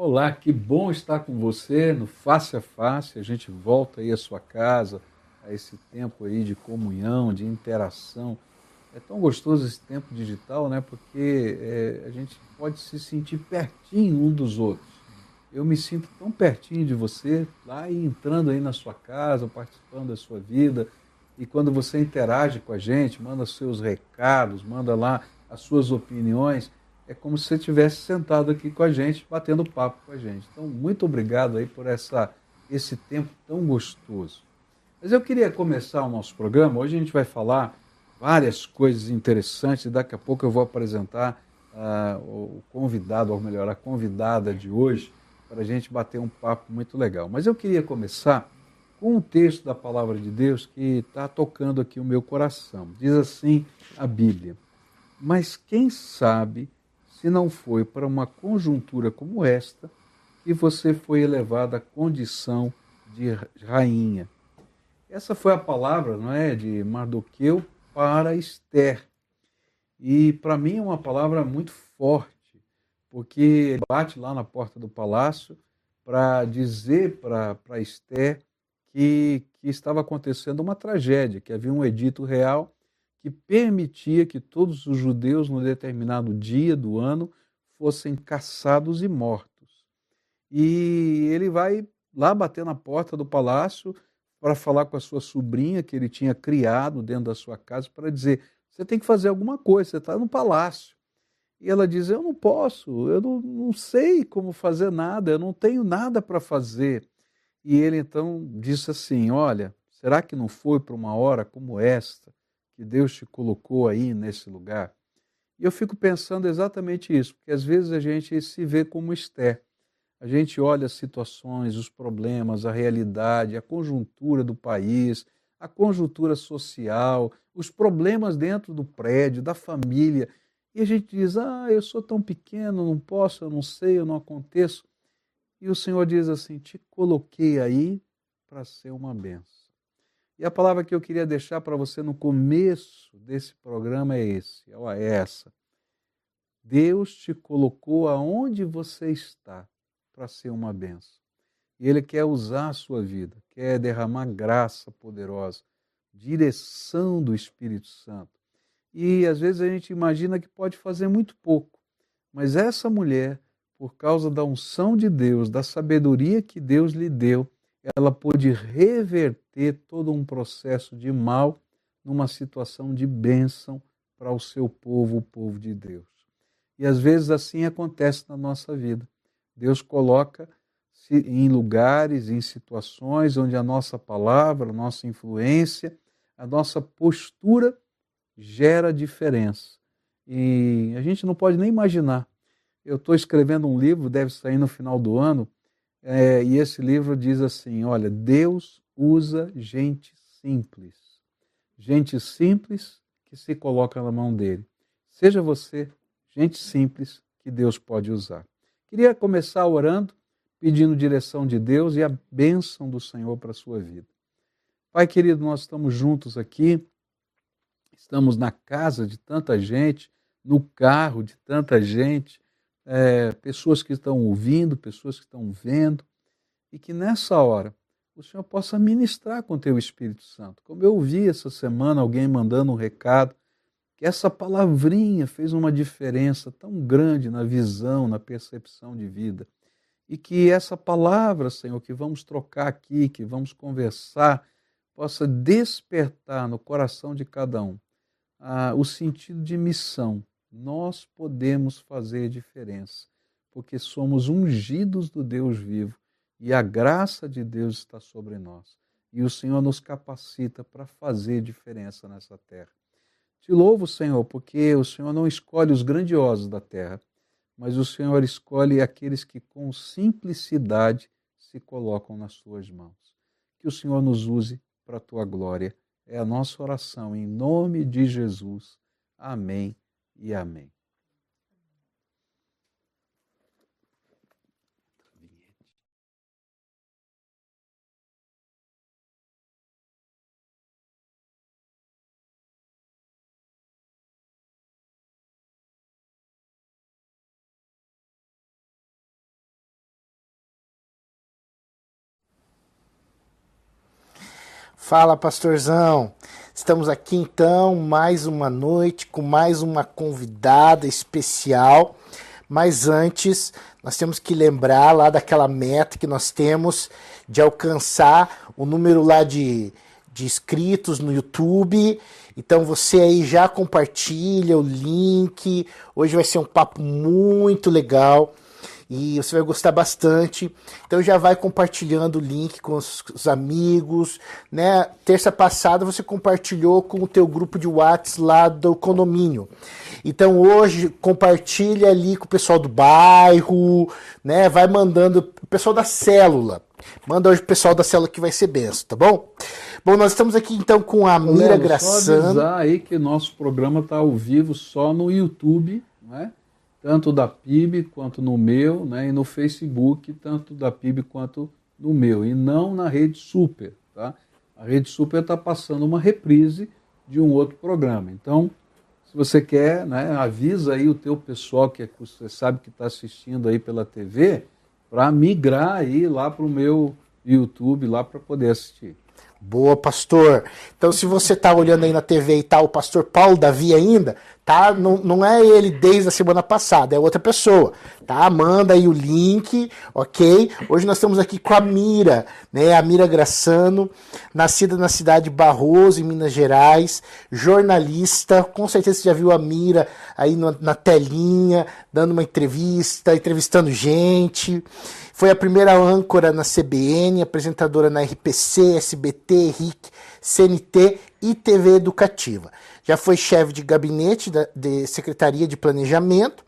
Olá, que bom estar com você no Face a Face. A gente volta aí à sua casa, a esse tempo aí de comunhão, de interação. É tão gostoso esse tempo digital, né? Porque é, a gente pode se sentir pertinho um dos outros. Eu me sinto tão pertinho de você, lá e entrando aí na sua casa, participando da sua vida. E quando você interage com a gente, manda seus recados, manda lá as suas opiniões, é como se você estivesse sentado aqui com a gente, batendo papo com a gente. Então, muito obrigado aí por essa, esse tempo tão gostoso. Mas eu queria começar o nosso programa. Hoje a gente vai falar várias coisas interessantes. Daqui a pouco eu vou apresentar uh, o convidado, ou melhor, a convidada de hoje, para a gente bater um papo muito legal. Mas eu queria começar com um texto da palavra de Deus que está tocando aqui o meu coração. Diz assim a Bíblia: Mas quem sabe se não foi para uma conjuntura como esta que você foi elevado à condição de rainha. Essa foi a palavra, não é, de Mardoqueu para Esther. E para mim é uma palavra muito forte, porque ele bate lá na porta do palácio para dizer para Esther que, que estava acontecendo uma tragédia, que havia um edito real que permitia que todos os judeus, no determinado dia do ano, fossem caçados e mortos. E ele vai lá bater na porta do palácio para falar com a sua sobrinha, que ele tinha criado dentro da sua casa, para dizer: você tem que fazer alguma coisa, você está no palácio. E ela diz: Eu não posso, eu não, não sei como fazer nada, eu não tenho nada para fazer. E ele então disse assim: Olha, será que não foi para uma hora como esta que Deus te colocou aí nesse lugar. E eu fico pensando exatamente isso, porque às vezes a gente se vê como Esther. A gente olha as situações, os problemas, a realidade, a conjuntura do país, a conjuntura social, os problemas dentro do prédio, da família, e a gente diz: Ah, eu sou tão pequeno, não posso, eu não sei, eu não aconteço. E o Senhor diz assim: Te coloquei aí para ser uma benção. E a palavra que eu queria deixar para você no começo desse programa é esse, é essa. Deus te colocou aonde você está para ser uma benção. E Ele quer usar a sua vida, quer derramar graça poderosa, direção do Espírito Santo. E às vezes a gente imagina que pode fazer muito pouco, mas essa mulher, por causa da unção de Deus, da sabedoria que Deus lhe deu, ela pôde reverter todo um processo de mal numa situação de bênção para o seu povo, o povo de Deus. E às vezes assim acontece na nossa vida. Deus coloca em lugares, em situações onde a nossa palavra, a nossa influência, a nossa postura gera diferença. E a gente não pode nem imaginar. Eu estou escrevendo um livro, deve sair no final do ano, é, e esse livro diz assim: olha, Deus usa gente simples. Gente simples que se coloca na mão dele. Seja você gente simples que Deus pode usar. Queria começar orando, pedindo direção de Deus e a bênção do Senhor para a sua vida. Pai querido, nós estamos juntos aqui, estamos na casa de tanta gente, no carro de tanta gente, é, pessoas que estão ouvindo, pessoas que estão vendo, e que nessa hora o Senhor possa ministrar com o teu Espírito Santo. Como eu ouvi essa semana alguém mandando um recado, que essa palavrinha fez uma diferença tão grande na visão, na percepção de vida. E que essa palavra, Senhor, que vamos trocar aqui, que vamos conversar, possa despertar no coração de cada um ah, o sentido de missão, nós podemos fazer diferença, porque somos ungidos do Deus vivo e a graça de Deus está sobre nós. E o Senhor nos capacita para fazer diferença nessa terra. Te louvo, Senhor, porque o Senhor não escolhe os grandiosos da terra, mas o Senhor escolhe aqueles que com simplicidade se colocam nas suas mãos. Que o Senhor nos use para a tua glória. É a nossa oração em nome de Jesus. Amém e amém. Fala, pastorzão. Estamos aqui então, mais uma noite com mais uma convidada especial. Mas antes, nós temos que lembrar lá daquela meta que nós temos de alcançar o número lá de, de inscritos no YouTube. Então você aí já compartilha o link. Hoje vai ser um papo muito legal e você vai gostar bastante. Então já vai compartilhando o link com os, os, amigos, né? Terça passada você compartilhou com o teu grupo de WhatsApp lá do condomínio. Então hoje compartilha ali com o pessoal do bairro, né? Vai mandando o pessoal da célula. Manda hoje o pessoal da célula que vai ser benção, tá bom? Bom, nós estamos aqui então com a Mira Graçano. Só avisar aí que nosso programa está ao vivo só no YouTube, né? Tanto da PIB quanto no meu, né? e no Facebook, tanto da PIB quanto no meu, e não na Rede Super. Tá? A Rede Super está passando uma reprise de um outro programa. Então, se você quer, né, avisa aí o teu pessoal que é, você sabe que está assistindo aí pela TV, para migrar aí lá para o meu YouTube, lá para poder assistir. Boa, pastor. Então, se você está olhando aí na TV e tá o pastor Paulo Davi ainda, tá? Não, não é ele desde a semana passada, é outra pessoa, tá? Manda aí o link, ok? Hoje nós estamos aqui com a Mira, né? A Mira Graçano, nascida na cidade de Barroso, em Minas Gerais, jornalista, com certeza você já viu a Mira aí na, na telinha, dando uma entrevista, entrevistando gente. Foi a primeira âncora na CBN, apresentadora na RPC, SBT, RIC, CNT e TV Educativa. Já foi chefe de gabinete da, de Secretaria de Planejamento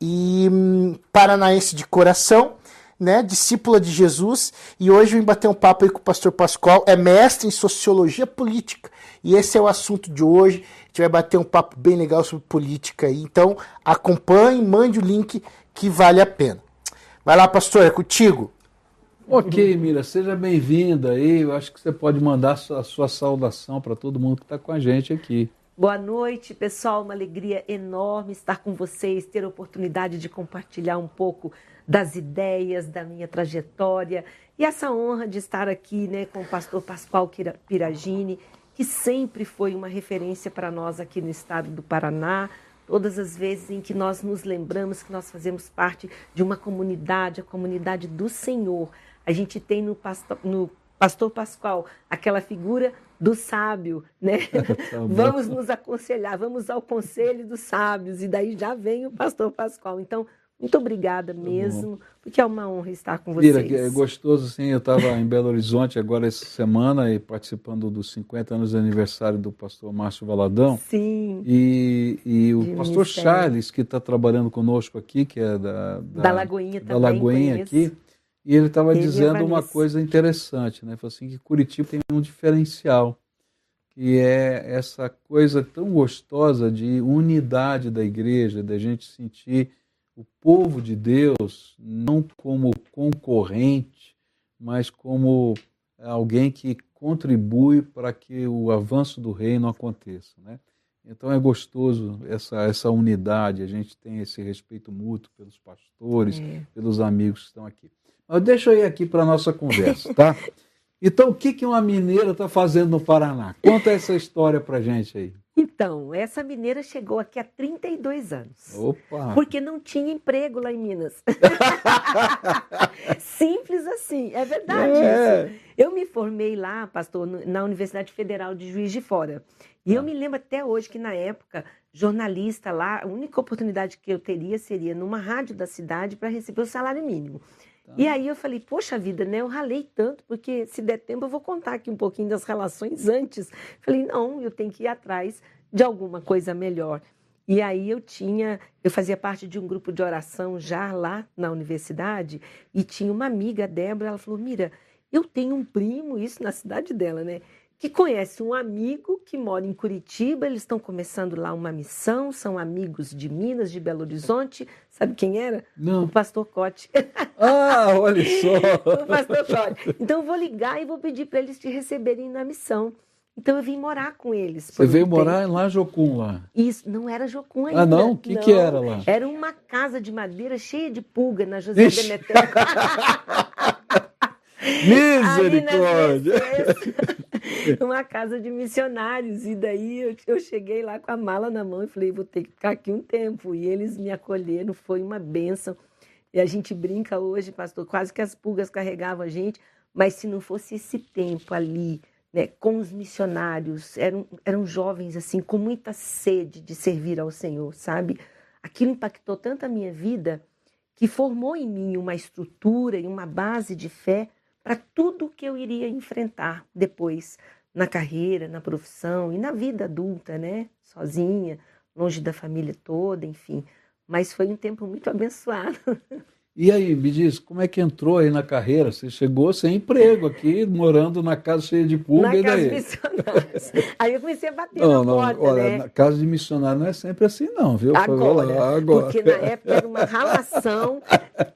e hum, paranaense de coração, né, discípula de Jesus, e hoje vim bater um papo aí com o pastor Pascoal, é mestre em sociologia política. E esse é o assunto de hoje. A gente vai bater um papo bem legal sobre política aí. Então, acompanhe, mande o link que vale a pena. Vai lá, pastor, é contigo. Ok, Mira, seja bem-vinda aí. Eu acho que você pode mandar a sua, a sua saudação para todo mundo que está com a gente aqui. Boa noite, pessoal. Uma alegria enorme estar com vocês, ter a oportunidade de compartilhar um pouco das ideias, da minha trajetória e essa honra de estar aqui né, com o pastor Pascoal Piragini, que sempre foi uma referência para nós aqui no estado do Paraná, todas as vezes em que nós nos lembramos que nós fazemos parte de uma comunidade, a comunidade do Senhor. A gente tem no pastor, no pastor Pascoal aquela figura do sábio, né? Vamos nos aconselhar, vamos ao conselho dos sábios, e daí já vem o pastor Pascoal. Então, muito obrigada tá mesmo, porque é uma honra estar com vocês. Mira, é gostoso, sim. Eu estava em Belo Horizonte agora essa semana e participando dos 50 anos de aniversário do pastor Márcio Valadão. Sim. E, e o pastor ministério. Charles, que está trabalhando conosco aqui, que é da, da, da Lagoinha da também. Da Lagoinha conheço. aqui. E ele estava dizendo uma coisa interessante, né? Falou assim que Curitiba tem um diferencial, que é essa coisa tão gostosa de unidade da igreja, da gente sentir o povo de Deus não como concorrente, mas como alguém que contribui para que o avanço do reino aconteça, né? Então é gostoso essa, essa unidade, a gente tem esse respeito mútuo pelos pastores, é. pelos amigos que estão aqui. Mas deixa eu ir aqui para a nossa conversa, tá? Então, o que, que uma mineira está fazendo no Paraná? Conta essa história para gente aí. Então, essa mineira chegou aqui há 32 anos. Opa! Porque não tinha emprego lá em Minas. Simples assim, é verdade é. isso. Eu me formei lá, pastor, na Universidade Federal de Juiz de Fora. E eu ah. me lembro até hoje que na época, jornalista lá, a única oportunidade que eu teria seria numa rádio da cidade para receber o salário mínimo. E aí eu falei, poxa vida, né? Eu ralei tanto, porque se der tempo eu vou contar aqui um pouquinho das relações antes. Falei, não, eu tenho que ir atrás de alguma coisa melhor. E aí eu tinha, eu fazia parte de um grupo de oração já lá na universidade e tinha uma amiga, Débora, ela falou: "Mira, eu tenho um primo, isso na cidade dela, né? Que conhece um amigo que mora em Curitiba, eles estão começando lá uma missão, são amigos de Minas, de Belo Horizonte. Sabe quem era? Não. O pastor Cote. Ah, olha só! o pastor Cote. Então eu vou ligar e vou pedir para eles te receberem na missão. Então eu vim morar com eles. Você veio morar lá em Jocum lá? Isso, não era Jocum ainda. Ah, não? O que, que era lá? Era uma casa de madeira cheia de pulga na José Ixi. Demeter. Misericórdia! uma casa de missionários. E daí eu, eu cheguei lá com a mala na mão e falei, vou ter que ficar aqui um tempo. E eles me acolheram, foi uma benção. E a gente brinca hoje, pastor, quase que as pulgas carregavam a gente, mas se não fosse esse tempo ali, né, com os missionários, eram, eram jovens assim, com muita sede de servir ao Senhor, sabe? Aquilo impactou tanto a minha vida que formou em mim uma estrutura e uma base de fé para tudo que eu iria enfrentar depois na carreira, na profissão e na vida adulta, né? Sozinha, longe da família toda, enfim. Mas foi um tempo muito abençoado. E aí, me diz, como é que entrou aí na carreira? Você chegou sem emprego aqui, morando na casa cheia de pulga, na e casa daí? de missionários. Aí eu comecei a bater Não, na não, porta, olha, né? na casa de missionário não é sempre assim não, viu? Agora, lá, agora. porque na época era uma ralação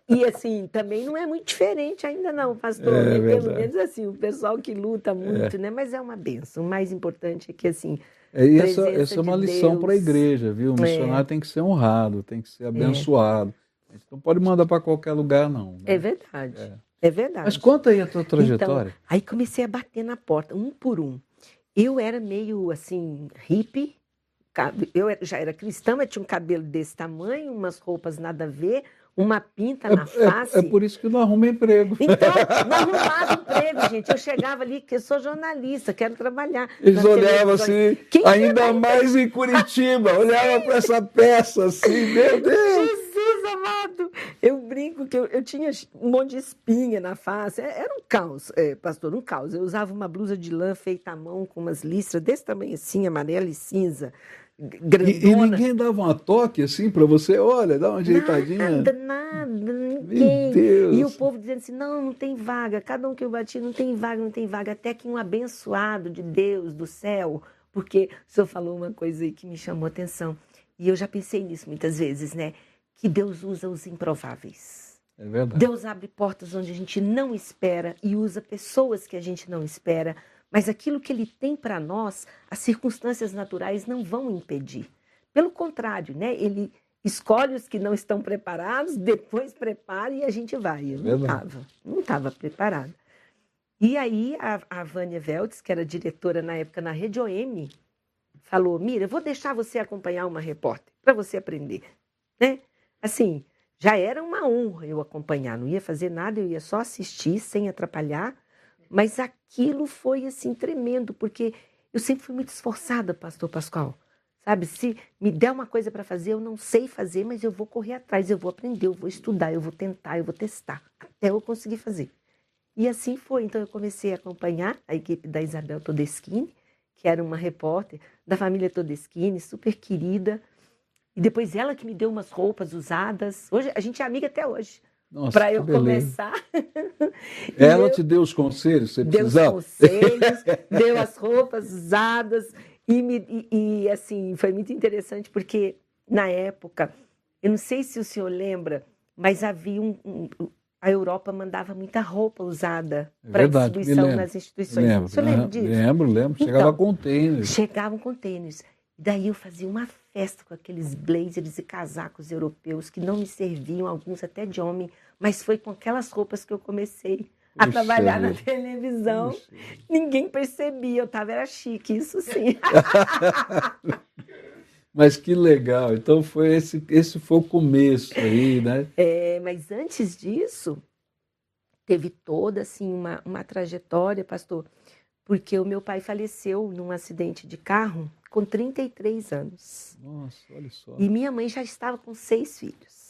e assim, também não é muito diferente ainda não, pastor, É né? pelo menos assim, o pessoal que luta muito, né? Mas é uma benção, o mais importante é que assim, É, e essa, essa é uma lição para a igreja, viu? O É. missionário tem que ser honrado, tem que ser abençoado. A gente não pode mandar para qualquer lugar, não. né? é verdade. É. É, verdade. Mas conta aí a tua trajetória. Então, aí comecei a bater na porta, um por um. Eu era meio assim, hippie. Eu já era cristã, mas tinha um cabelo desse tamanho, umas roupas nada a ver, uma pinta na face. é, é por isso que não arruma emprego. Então, não arrumava emprego, gente. Eu chegava ali, que eu sou jornalista, quero trabalhar. Eles olhavam assim, Quem ainda mais em Curitiba, olhavam para essa peça assim, meu Deus! Jesus amado! Eu brinco que eu, eu tinha um monte de espinha na face. É- Era um caos, é, pastor, um caos. Eu usava uma blusa de lã feita à mão com umas listras desse tamanho assim, amarela e cinza, E, e ninguém dava uma toque assim para você, olha, dá uma ajeitadinha. Nada, nada, ninguém. E o povo dizendo assim: não, não tem vaga. Cada um que eu bati, não tem vaga, não tem vaga. Até que um abençoado de Deus, do céu, porque o senhor falou uma coisa aí que me chamou a atenção. E eu já pensei nisso muitas vezes, né? Que Deus usa os improváveis. É verdade. Deus abre portas onde a gente não espera e usa pessoas que a gente não espera. Mas aquilo que Ele tem para nós, as circunstâncias naturais não vão impedir. Pelo contrário, né? Ele escolhe os que não estão preparados, depois prepara e a gente vai. Eu não Verdade. estava, não estava preparada. E aí a, a Vânia Veltz, que era diretora na época na Rede OM, falou: Mira, vou deixar você acompanhar uma repórter para você aprender, né? Assim, já era uma honra eu acompanhar, não ia fazer nada, eu ia só assistir sem atrapalhar, mas aquilo foi assim tremendo, porque eu sempre fui muito esforçada, pastor Pascoal. Sabe, se me der uma coisa para fazer, eu não sei fazer, mas eu vou correr atrás, eu vou aprender, eu vou estudar, eu vou tentar, eu vou testar, até eu conseguir fazer. E assim foi. Então eu comecei a acompanhar a equipe da Isabel Todeschini, que era uma repórter da família Todeschini, super querida. E depois ela que me deu umas roupas usadas. Hoje a gente é amiga até hoje. Nossa, Para eu começar. Ela eu- te deu os conselhos, você deu os precisava? conselhos, deu as roupas usadas e, me- e- e, assim foi muito interessante porque na época, eu não sei se o senhor lembra, mas havia um, um- a Europa mandava muita roupa usada É para distribuição lembro. nas instituições. Lembro, o senhor lembra disso? lembro, lembro. Chegava Então, containers. Chegavam contêineres. Daí eu fazia uma festa com aqueles blazers e casacos europeus que não me serviam, alguns até de homem, mas foi com aquelas roupas que eu comecei a Puxa trabalhar na televisão. Ninguém percebia, eu tava era chique, isso sim. Mas que legal. Então foi esse, esse foi o começo aí, né? É, mas antes disso, teve toda assim uma, uma trajetória, pastor, porque o meu pai faleceu num acidente de carro com 33 anos. Nossa, olha só. E minha mãe já estava com seis filhos.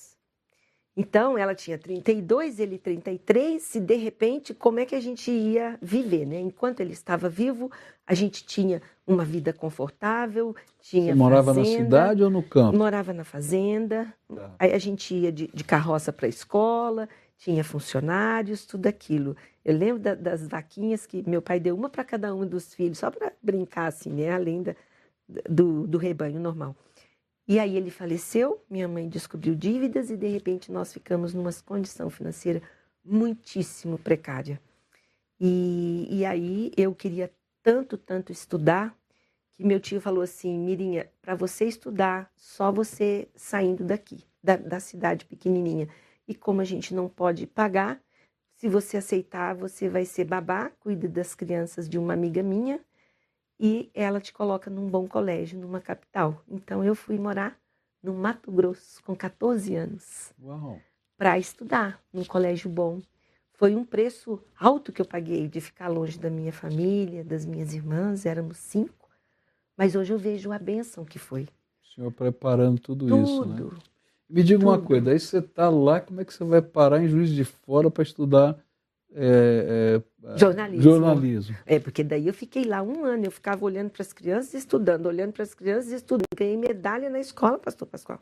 Então, ela tinha 32, ele 33, e de repente, como é que a gente ia viver, né? Enquanto ele estava vivo, a gente tinha uma vida confortável, tinha Você morava na fazenda, cidade ou no campo? Morava na fazenda, Tá. aí a gente ia de, de carroça para a escola, tinha funcionários, tudo aquilo. Eu lembro da- das vaquinhas que meu pai deu uma para cada um dos filhos, só para brincar assim, né? Além da- do, do rebanho normal. E aí ele faleceu, minha mãe descobriu dívidas e de repente nós ficamos numa condição financeira muitíssimo precária. E, e aí eu queria tanto, tanto estudar que meu tio falou assim, Mirinha, para você estudar, só você saindo daqui, da, da cidade pequenininha. E como a gente não pode pagar, se você aceitar, você vai ser babá, cuida das crianças de uma amiga minha e ela te coloca num bom colégio, numa capital. Então eu fui morar no Mato Grosso com 14 anos para estudar num colégio bom. Foi um preço alto que eu paguei de ficar longe da minha família, das minhas irmãs, éramos cinco. Mas hoje eu vejo a bênção que foi. O senhor preparando tudo, tudo isso, né? Me diga uma coisa, aí você está lá, como é que você vai parar em Juiz de Fora para estudar é, é, jornalismo. jornalismo. É, porque daí eu fiquei lá um ano, eu ficava olhando para as crianças e estudando, olhando para as crianças e estudando. Ganhei medalha na escola, pastor Pascoal.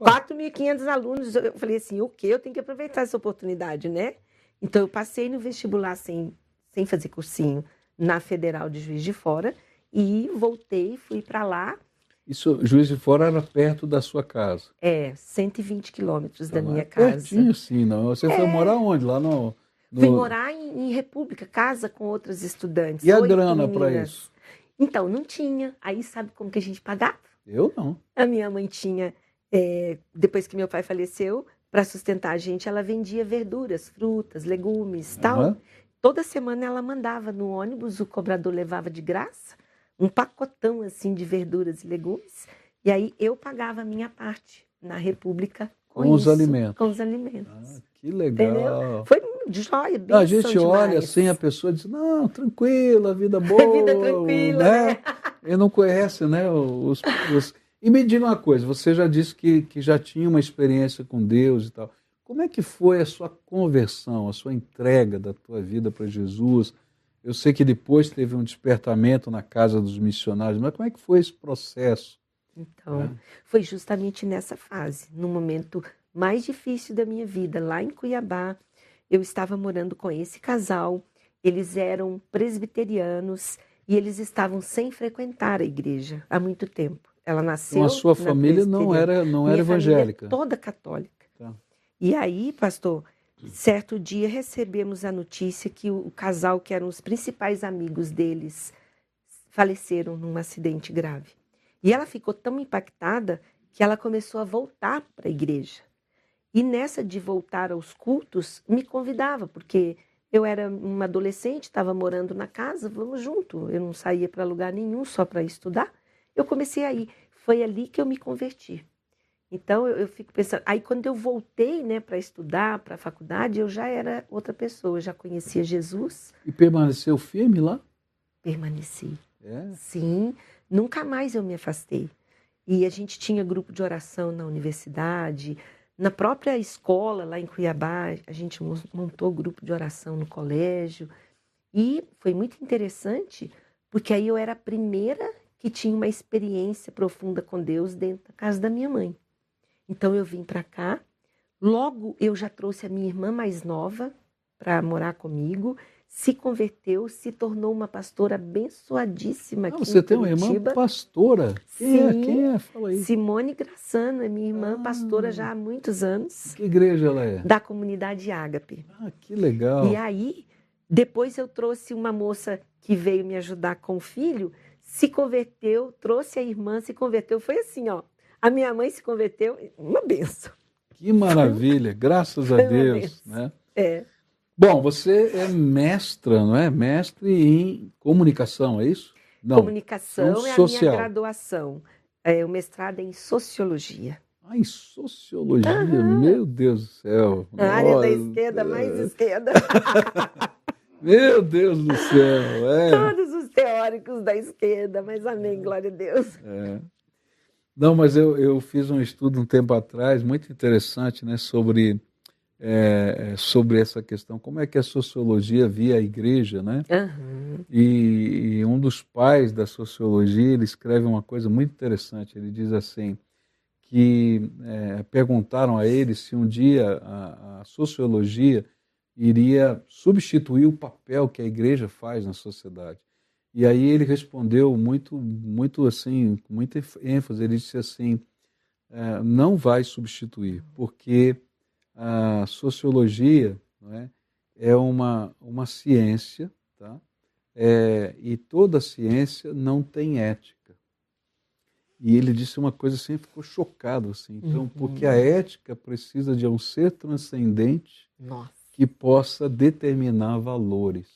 4.500 alunos. Eu falei assim, o quê? Eu tenho que aproveitar essa oportunidade, né? Então eu passei no vestibular sem, sem fazer cursinho na Federal de Juiz de Fora e voltei, fui para lá. Isso, Juiz de Fora era perto da sua casa? É, 120 quilômetros da minha é casa. Pertinho, sim, não. Você é... foi morar onde? Lá no... No... Fui morar em, em, República, casa com outros estudantes. E a grana para isso? Então, não tinha. Aí sabe como que a gente pagava? Eu não. A minha mãe tinha, é, depois que meu pai faleceu, para sustentar a gente, ela vendia verduras, frutas, legumes, uhum. tal. Toda semana ela mandava no ônibus, o cobrador levava de graça um pacotão assim de verduras e legumes. E aí eu pagava a minha parte na República com, com os alimentos. Com os alimentos. Ah, que legal. Entendeu? Foi de joia, A gente olha assim, a pessoa diz, não, tranquilo, a vida boa. Vida tranquila, né? né? E não conhece, né, os, os... E me diga uma coisa, você já disse que, que já tinha uma experiência com Deus e tal. Como é que foi a sua conversão, a sua entrega da tua vida para Jesus? Eu sei que depois teve um despertamento na casa dos missionários, mas como é que foi esse processo? Então, é. foi justamente nessa fase, no momento mais difícil da minha vida, lá em Cuiabá, eu estava morando com esse casal, eles eram presbiterianos e eles estavam sem frequentar a igreja há muito tempo. Ela nasceu. Então a sua família não era não era evangélica. toda católica. Tá. E aí, pastor, certo dia recebemos a notícia que o casal, que eram os principais amigos deles, faleceram num acidente grave. E ela ficou tão impactada que ela começou a voltar para a igreja. E nessa de voltar aos cultos, me convidava, porque eu era uma adolescente, estava morando na casa, vamos junto. Eu não saía para lugar nenhum só para estudar. Eu comecei aí. Foi ali que eu me converti. Então eu, eu fico pensando. Aí quando eu voltei, né, para estudar, para a faculdade, eu já era outra pessoa, eu já conhecia Jesus. E permaneceu firme lá? Permaneci. É? Sim, nunca mais eu me afastei. E a gente tinha grupo de oração na universidade, na própria escola, lá em Cuiabá, a gente montou grupo de oração no colégio. E foi muito interessante, porque aí eu era a primeira que tinha uma experiência profunda com Deus dentro da casa da minha mãe. Então eu vim para cá. Logo eu já trouxe a minha irmã mais nova para morar comigo se converteu, se tornou uma pastora abençoadíssima aqui Você tem uma irmã pastora? Quem é? Sim, é? Quem é? Fala aí. Simone Graçano, é minha irmã ah, pastora já há muitos anos. Que igreja ela é? Da comunidade Ágape. Ah, que legal. E aí, depois eu trouxe uma moça que veio me ajudar com o filho, se converteu, trouxe a irmã, se converteu. Foi assim, ó. A minha mãe se converteu, uma benção. Que maravilha, graças a Deus. Né? É. Bom, você é mestra, não é? Mestre em comunicação, é isso? Não. Comunicação é social. a minha graduação. É, o mestrado é em sociologia. Ah, em sociologia? Meu Deus do céu. A área da esquerda, mais esquerda. Meu Deus do céu. É. Todos os teóricos da esquerda, mas amém, glória a Deus. É. Não, mas eu, eu fiz um estudo um tempo atrás, muito interessante, né, sobre é, sobre essa questão, como é que a sociologia via a igreja, né? Uhum. E, e, um dos pais da sociologia, ele escreve uma coisa muito interessante, ele diz assim, que é, perguntaram a ele se um dia a, a sociologia iria substituir o papel que a igreja faz na sociedade. E aí ele respondeu muito, muito assim, com muita ênfase, ele disse assim, é, não vai substituir, porque a sociologia é, é uma, uma ciência, tá? É, e toda ciência não tem ética. E ele disse uma coisa assim, ficou chocado assim. Então, uhum. porque a ética precisa de um ser transcendente Nossa. que possa determinar valores.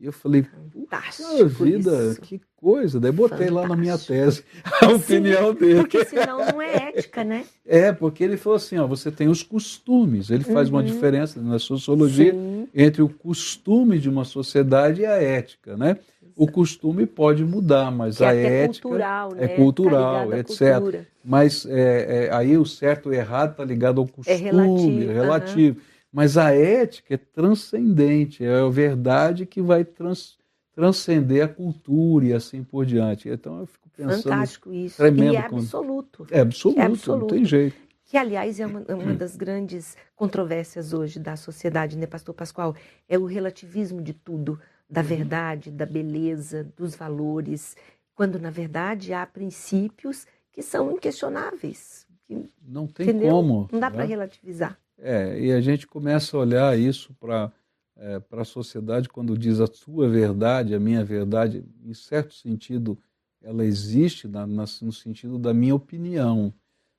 E eu falei, puxa vida, isso. que coisa. Daí botei Fantástico. lá na minha tese a Sim, opinião dele. Porque senão não é ética, né? É, porque ele falou assim, ó, você tem os costumes. Ele faz uhum. uma diferença na sociologia Sim. entre o costume de uma sociedade e a ética, né? O costume pode mudar, mas que a é ética cultural, né? é cultural, tá etc. Cultura. Mas é, é, aí o certo e o errado está ligado ao é costume, é relativo. relativo. Uhum. Mas a ética é transcendente, é a verdade que vai trans, transcender a cultura e assim por diante. Então eu fico pensando. Fantástico isso. Tremendo e é absoluto. É absoluto, é absoluto. não tem jeito. Que, aliás, é uma, uma das grandes controvérsias hoje da sociedade, né, Pastor Pascoal? É o relativismo de tudo, da uhum. verdade, da beleza, dos valores, quando, na verdade, há princípios que são inquestionáveis. Que, não tem entendeu? como. Não dá né? para relativizar. É, e a gente começa a olhar isso para é, a sociedade quando diz a sua verdade, a minha verdade, em certo sentido, ela existe na, na, no sentido da minha opinião,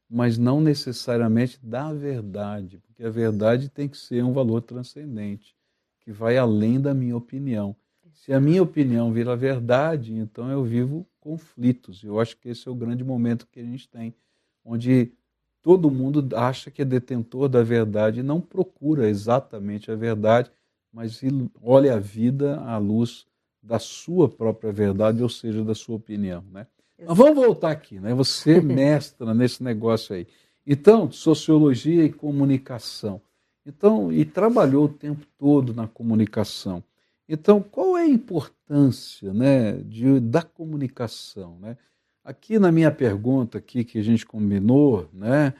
mas não necessariamente da verdade, porque a verdade tem que ser um valor transcendente, que vai além da minha opinião. Se a minha opinião vira verdade, então eu vivo conflitos. Eu acho que esse é o grande momento que a gente tem, onde todo mundo acha que é detentor da verdade e não procura exatamente a verdade, mas olha a vida à luz da sua própria verdade, ou seja, da sua opinião. Né? Mas vamos voltar aqui, né? Você mestra nesse negócio aí. Então, sociologia e comunicação. Então, e trabalhou o tempo todo na comunicação. Então, qual é a importância né, de, da comunicação? Né? Aqui na minha pergunta aqui que a gente combinou, né?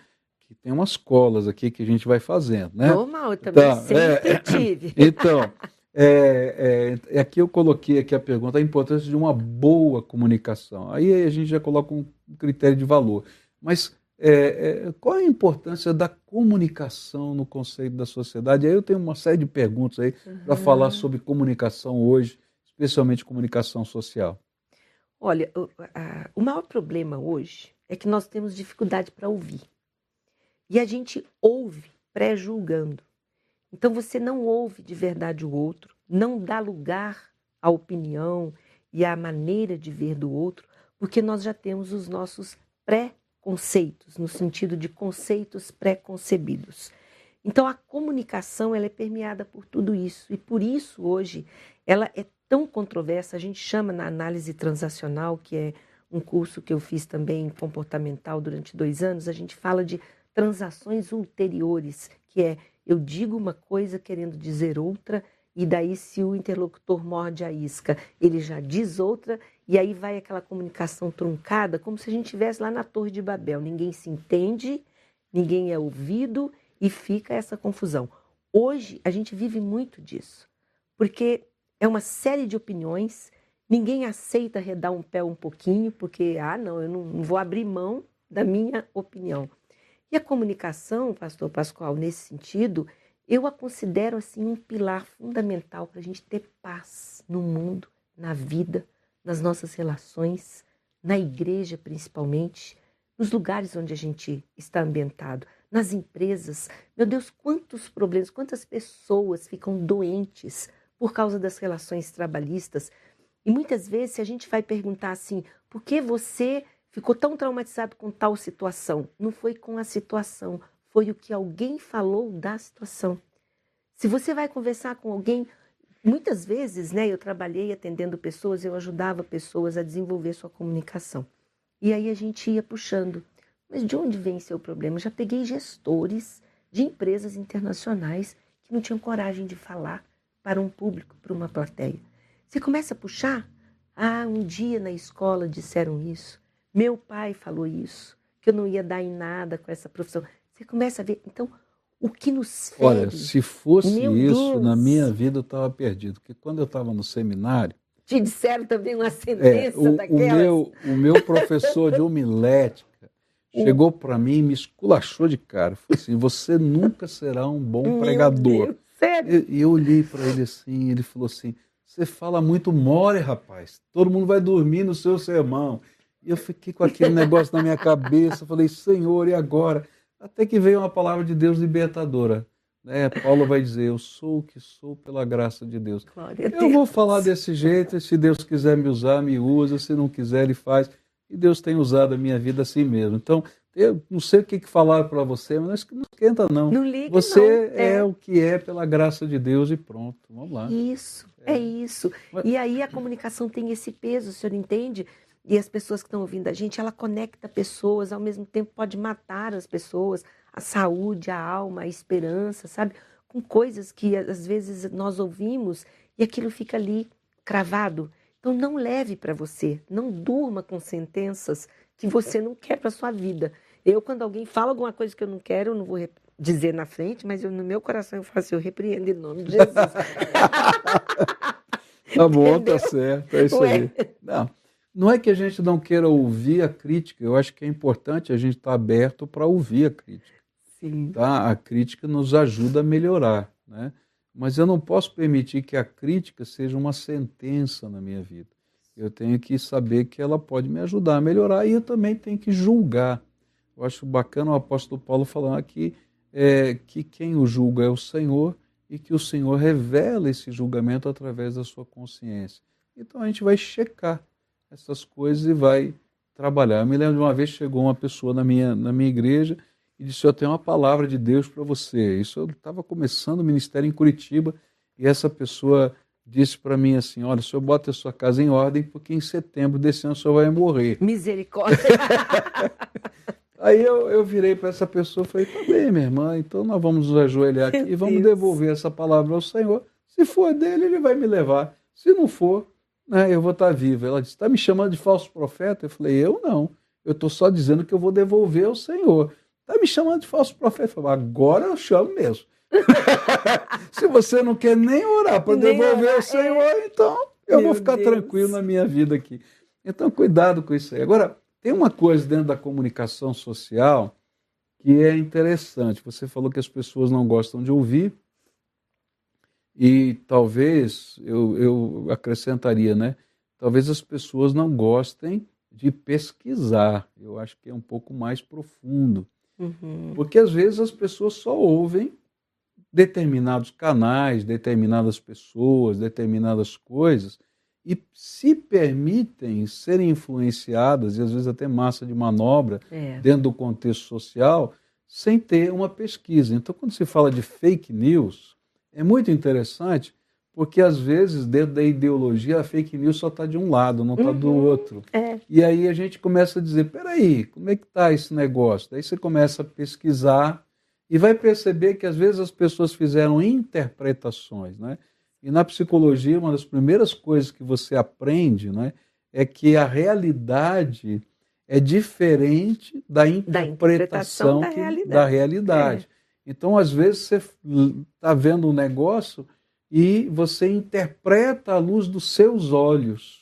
Que tem umas colas aqui que a gente vai fazendo, né? Normal, eu também tá, sempre é, tive. Então, é, é, aqui eu coloquei aqui a pergunta, a importância de uma boa comunicação. Aí a gente já coloca um critério de valor. Mas é, é, qual a importância da comunicação no conceito da sociedade? Aí eu tenho uma série de perguntas aí uhum. para falar sobre comunicação hoje, especialmente comunicação social. Olha, o, a, o maior problema hoje é que nós temos dificuldade para ouvir. E a gente ouve pré-julgando. Então você não ouve de verdade o outro, não dá lugar à opinião e à maneira de ver do outro, porque nós já temos os nossos pré-conceitos, no sentido de conceitos pré-concebidos. Então a comunicação ela é permeada por tudo isso e por isso hoje ela é tão controversa, a gente chama na análise transacional, que é um curso que eu fiz também comportamental durante dois anos, a gente fala de transações ulteriores, que é eu digo uma coisa querendo dizer outra, e daí se o interlocutor morde a isca, ele já diz outra, e aí vai aquela comunicação truncada, como se a gente estivesse lá na Torre de Babel. Ninguém se entende, ninguém é ouvido e fica essa confusão. Hoje a gente vive muito disso, porque é uma série de opiniões, ninguém aceita redar um pé um pouquinho, porque, ah, não, eu não, vou abrir mão da minha opinião. E a comunicação, pastor Pascoal, nesse sentido, eu a considero assim um pilar fundamental para a gente ter paz no mundo, na vida, nas nossas relações, na igreja principalmente, nos lugares onde a gente está ambientado, nas empresas. Meu Deus, quantos problemas, quantas pessoas ficam doentes por causa das relações trabalhistas. E muitas vezes, se a gente vai perguntar assim, por que você ficou tão traumatizado com tal situação? Não foi com a situação, foi o que alguém falou da situação. Se você vai conversar com alguém, muitas vezes, né, eu trabalhei atendendo pessoas, eu ajudava pessoas a desenvolver sua comunicação. E aí a gente ia puxando. Mas de onde vem seu problema? Já peguei gestores de empresas internacionais que não tinham coragem de falar para um público, para uma plateia. Você começa a puxar. Ah, um dia na escola disseram isso. Meu pai falou isso, que eu não ia dar em nada com essa profissão. Você começa a ver. Então, o que nos fere, Olha, se fosse isso, Deus. na minha vida eu estava perdido. Porque quando eu estava no seminário. Te disseram também uma sentença é, o, daquelas. O meu, o meu professor de homilética chegou para mim e me esculachou de cara. Falei assim: você nunca será um bom pregador. Sério? E eu olhei para ele assim, ele falou assim: Você fala muito mole, rapaz. Todo mundo vai dormir no seu sermão. E eu fiquei com aquele negócio na minha cabeça. Falei: Senhor, e agora? Até que veio uma palavra de Deus libertadora. Né? Paulo vai dizer: Eu sou o que sou pela graça de Deus. Glória Eu Deus. vou falar desse jeito, se Deus quiser me usar, me usa, se não quiser, ele faz. E Deus tem usado a minha vida assim mesmo. Então, eu não sei o que, que falar para você, mas não esquenta, não. Não ligue, Você não. é. o que é pela graça de Deus e pronto. Vamos lá. Isso, é, isso. Mas- E aí a comunicação tem esse peso, o senhor entende? E as pessoas que estão ouvindo a gente, ela conecta pessoas, ao mesmo tempo pode matar as pessoas, a saúde, a alma, a esperança, sabe? Com coisas que às vezes nós ouvimos e aquilo fica ali cravado. Então não leve para você, não durma com sentenças que você não quer para sua vida. Eu, quando alguém fala alguma coisa que eu não quero, eu não vou dizer na frente, mas eu, no meu coração eu faço, eu repreendo em nome de Jesus. Tá bom, Entendeu? tá certo. É isso Ué. aí. Não, não é que a gente não queira ouvir a crítica, eu acho que é importante a gente estar aberto para ouvir a crítica. Sim. tá? A crítica nos ajuda a melhorar, né? Mas eu não posso permitir que a crítica seja uma sentença na minha vida. Eu tenho que saber que ela pode me ajudar a melhorar e eu também tenho que julgar. Eu acho bacana o apóstolo Paulo falando aqui é, que quem o julga é o Senhor e que o Senhor revela esse julgamento através da sua consciência. Então a gente vai checar essas coisas e vai trabalhar. Eu me lembro de uma vez chegou uma pessoa na minha, na minha igreja e disse: Eu tenho uma palavra de Deus para você. Isso eu estava começando o ministério em Curitiba e essa pessoa disse para mim assim: Olha, o senhor bota a sua casa em ordem porque em setembro desse ano o senhor vai morrer. Misericórdia. Aí eu, eu virei para essa pessoa e falei: Tá bem, minha irmã, então nós vamos nos ajoelhar aqui Meu e vamos Deus. devolver essa palavra ao Senhor. Se for dele, ele vai me levar. Se não for, né, eu vou estar vivo. Ela disse: Está me chamando de falso profeta? Eu falei: Eu não. Eu estou só dizendo que eu vou devolver ao Senhor. Está me chamando de falso profeta? Eu falei, agora eu chamo mesmo. Se você não quer nem orar para devolver orar, ao Senhor, então eu Meu vou ficar Deus. tranquilo na minha vida aqui. Então, cuidado com isso aí. Agora, tem uma coisa dentro da comunicação social que é interessante. Você falou que as pessoas não gostam de ouvir, e talvez eu, eu acrescentaria, né? Talvez as pessoas não gostem de pesquisar. Eu acho que é um pouco mais profundo. Uhum. Porque às vezes as pessoas só ouvem determinados canais, determinadas pessoas, determinadas coisas e se permitem serem influenciadas e às vezes até massa de manobra É. dentro do contexto social sem ter uma pesquisa. Então, quando se fala de fake news, é muito interessante porque às vezes dentro da ideologia a fake news só está de um lado, não está do Uhum. outro. É. E aí a gente começa a dizer, peraí, como é que está esse negócio? Daí você começa a pesquisar e vai perceber que às vezes as pessoas fizeram interpretações, né? E na psicologia, uma das primeiras coisas que você aprende, né, é que a realidade é diferente da interpretação, interpretação da que- realidade. da realidade. Então, às vezes, você está vendo um negócio e você interpreta à luz dos seus olhos.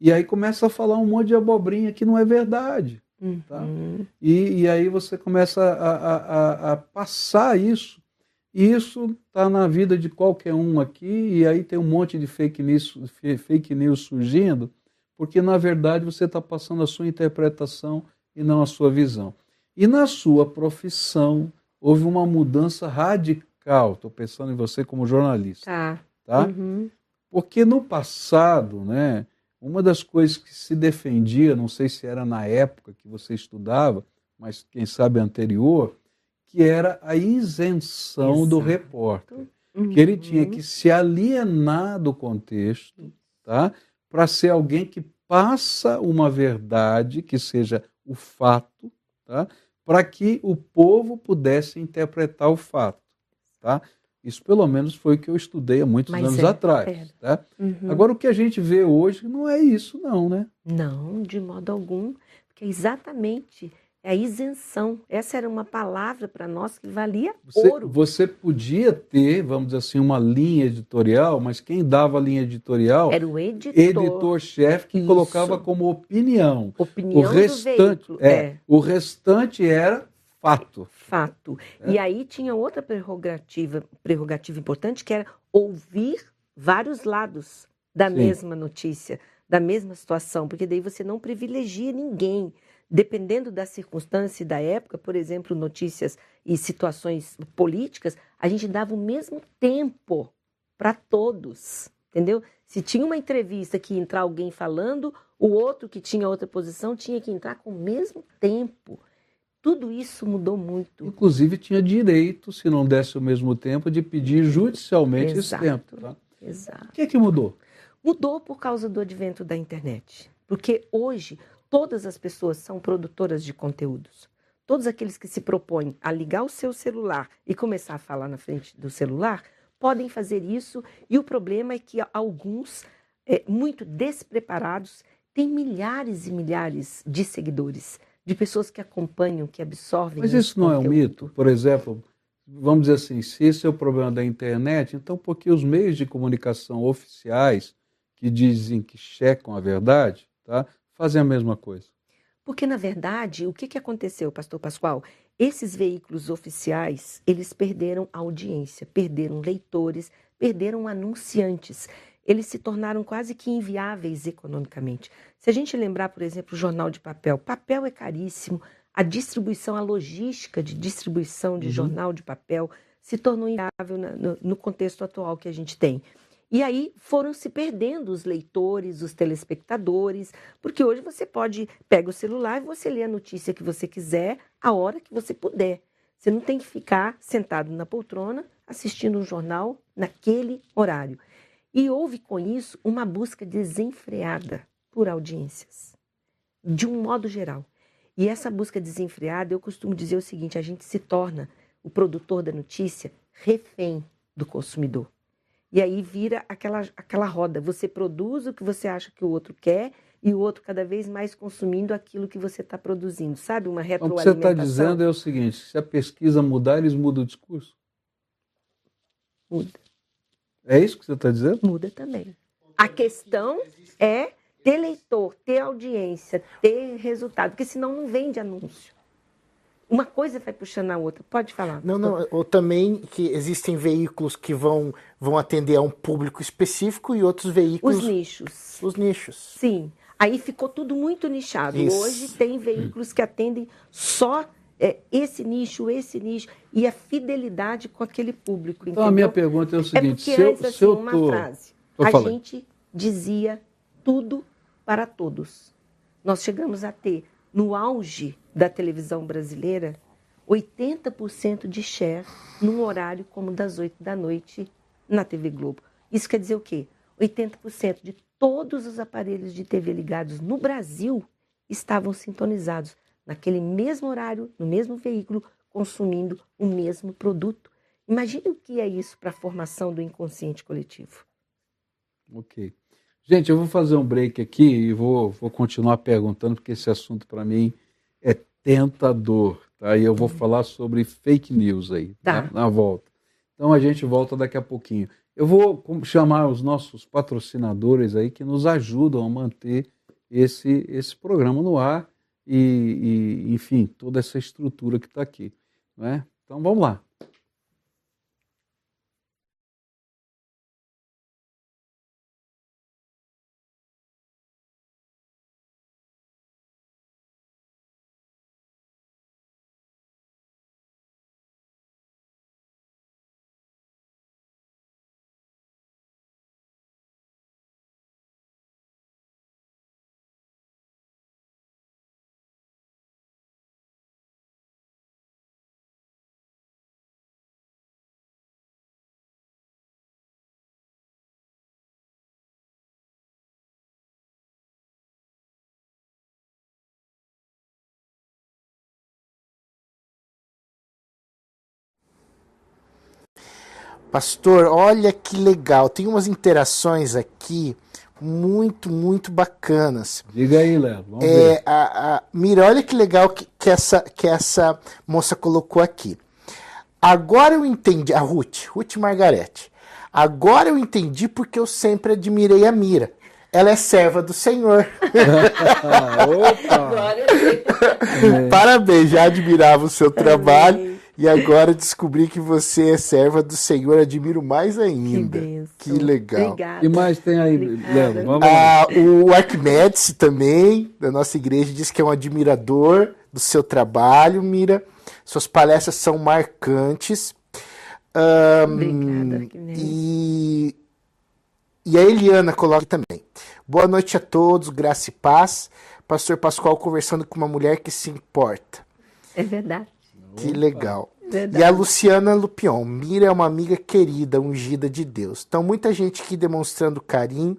E aí começa a falar um monte de abobrinha que não é verdade. Tá? Uhum. E, e aí você começa a, a, a, a passar isso. E isso está na vida de qualquer um aqui, e aí tem um monte de fake news, fake news surgindo, porque na verdade você está passando a sua interpretação e não a sua visão. E na sua profissão houve uma mudança radical. Estou pensando em você como jornalista, Tá. tá? Uhum. Porque no passado, né, uma das coisas que se defendia, não sei se era na época que você estudava, mas quem sabe anterior, que era a isenção do Exato. repórter. Que ele tinha Uhum. que se alienar do contexto, tá? Para ser alguém que passa uma verdade, que seja o fato, tá? Para que o povo pudesse interpretar o fato, tá? Isso pelo menos foi o que eu estudei há muitos Mas anos é, atrás, é. tá? Uhum. Agora o que a gente vê hoje não é isso não, né? Não, de modo algum, porque é exatamente é a isenção. Essa era uma palavra para nós que valia Você, ouro. você podia ter, vamos dizer assim, uma linha editorial, mas quem dava a linha editorial Era o editor, editor-chefe que Isso. colocava como opinião. opinião o restante, do veículo. é, o restante era fato. fato. É. E aí tinha outra prerrogativa, prerrogativa importante, que era ouvir vários lados da Sim. mesma notícia, da mesma situação, porque daí você não privilegia ninguém. dependendo da circunstância e da época, por exemplo, notícias e situações políticas, a gente dava o mesmo tempo para todos, entendeu? Se tinha uma entrevista que entrar alguém falando, o outro que tinha outra posição tinha que entrar com o mesmo tempo. Tudo isso mudou muito. Inclusive tinha direito, se não desse o mesmo tempo, de pedir judicialmente Exato. esse tempo. Tá? Exato. O que é que mudou? Mudou por causa do advento da internet. Porque hoje todas as pessoas são produtoras de conteúdos. Todos aqueles que se propõem a ligar o seu celular e começar a falar na frente do celular podem fazer isso. E o problema é que alguns, é, muito despreparados, têm milhares e milhares de seguidores, de pessoas que acompanham, que absorvem. Mas isso não é um conteúdo. mito? Por exemplo, vamos dizer assim, se esse é o problema da internet, então por que os meios de comunicação oficiais que dizem que checam a verdade, tá, fazem a mesma coisa? Porque, na verdade, o que, que aconteceu, pastor Pascoal? Esses veículos oficiais, eles perderam audiência, perderam leitores, perderam anunciantes. Eles se tornaram quase que inviáveis economicamente. Se a gente lembrar, por exemplo, o jornal de papel, papel é caríssimo, a distribuição, a logística de distribuição de Uhum. jornal de papel se tornou inviável na- no, no contexto atual que a gente tem. E aí foram se perdendo os leitores, os telespectadores, porque hoje você pode pega o celular e você lê a notícia que você quiser, a hora que você puder. Você não tem que ficar sentado na poltrona assistindo um jornal naquele horário. E houve com isso uma busca desenfreada por audiências, de um modo geral. E essa busca desenfreada, eu costumo dizer o seguinte: a gente se torna, o produtor da notícia, refém do consumidor. E aí vira aquela, aquela roda. Você produz o que você acha que o outro quer e o outro cada vez mais consumindo aquilo que você está produzindo. Sabe? Uma Então, o que você está retroalimentação. dizendo é o seguinte: se a pesquisa mudar, eles mudam o discurso? Muda. É isso que você está dizendo? Muda também. A questão é ter leitor, ter audiência, ter resultado, porque senão não vende anúncio. Uma coisa vai puxando a outra. Pode falar. Não, não, ou também que existem veículos que vão, vão atender a um público específico e outros veículos. Os nichos. Os nichos. Sim. Aí ficou tudo muito nichado. Isso. Hoje tem veículos que atendem só é, esse nicho, esse nicho, e a fidelidade com aquele público. Então a minha pergunta é o É seguinte: porque se eu, antes, assim, se eu uma tô- frase. a gente dizia tudo para todos. Nós chegamos a ter, no auge da televisão brasileira, 80% de share num horário como das 8 da noite na TV Globo. Isso quer dizer o quê? 80% de todos os aparelhos de TV ligados no Brasil estavam sintonizados naquele mesmo horário, no mesmo veículo, consumindo o mesmo produto. Imagine o que é isso para a formação do inconsciente coletivo. Ok. Gente, eu vou fazer um break aqui e vou, vou continuar perguntando, porque esse assunto para mim é tentador. Tá? E eu vou falar sobre fake news aí, Tá. né? na volta. Então a gente volta daqui a pouquinho. Eu vou chamar os nossos patrocinadores aí que nos ajudam a manter esse, esse programa no ar e, e, enfim, toda essa estrutura que está aqui. Né? Então vamos lá. Pastor, olha que legal. Tem umas interações aqui muito, muito bacanas. Diga aí, Léo. Vamos ver. É, a, a, Mira, olha que legal que, que, essa, que essa moça colocou aqui. Agora eu entendi, a Ruth, Ruth Margarete. Agora eu entendi porque eu sempre admirei a Mira. Ela é serva do Senhor. Ah, opa! Parabéns, já admirava o seu trabalho E agora descobri que você é serva do Senhor, admiro mais ainda. Que, que legal. Obrigada. E mais tem aí, Léo? Vamos ah, O Arquimedes também, da nossa igreja, diz que é um admirador do seu trabalho, Mira. Suas palestras são marcantes. Um, Obrigada, Arquimedes. E, e a Eliana coloca também. Boa noite a todos, graça e paz. Pastor Pascoal conversando com uma mulher que se importa. É verdade. Que legal. Verdade. E a Luciana Lupion. Mira é uma amiga querida, ungida de Deus. Então, muita gente aqui demonstrando carinho.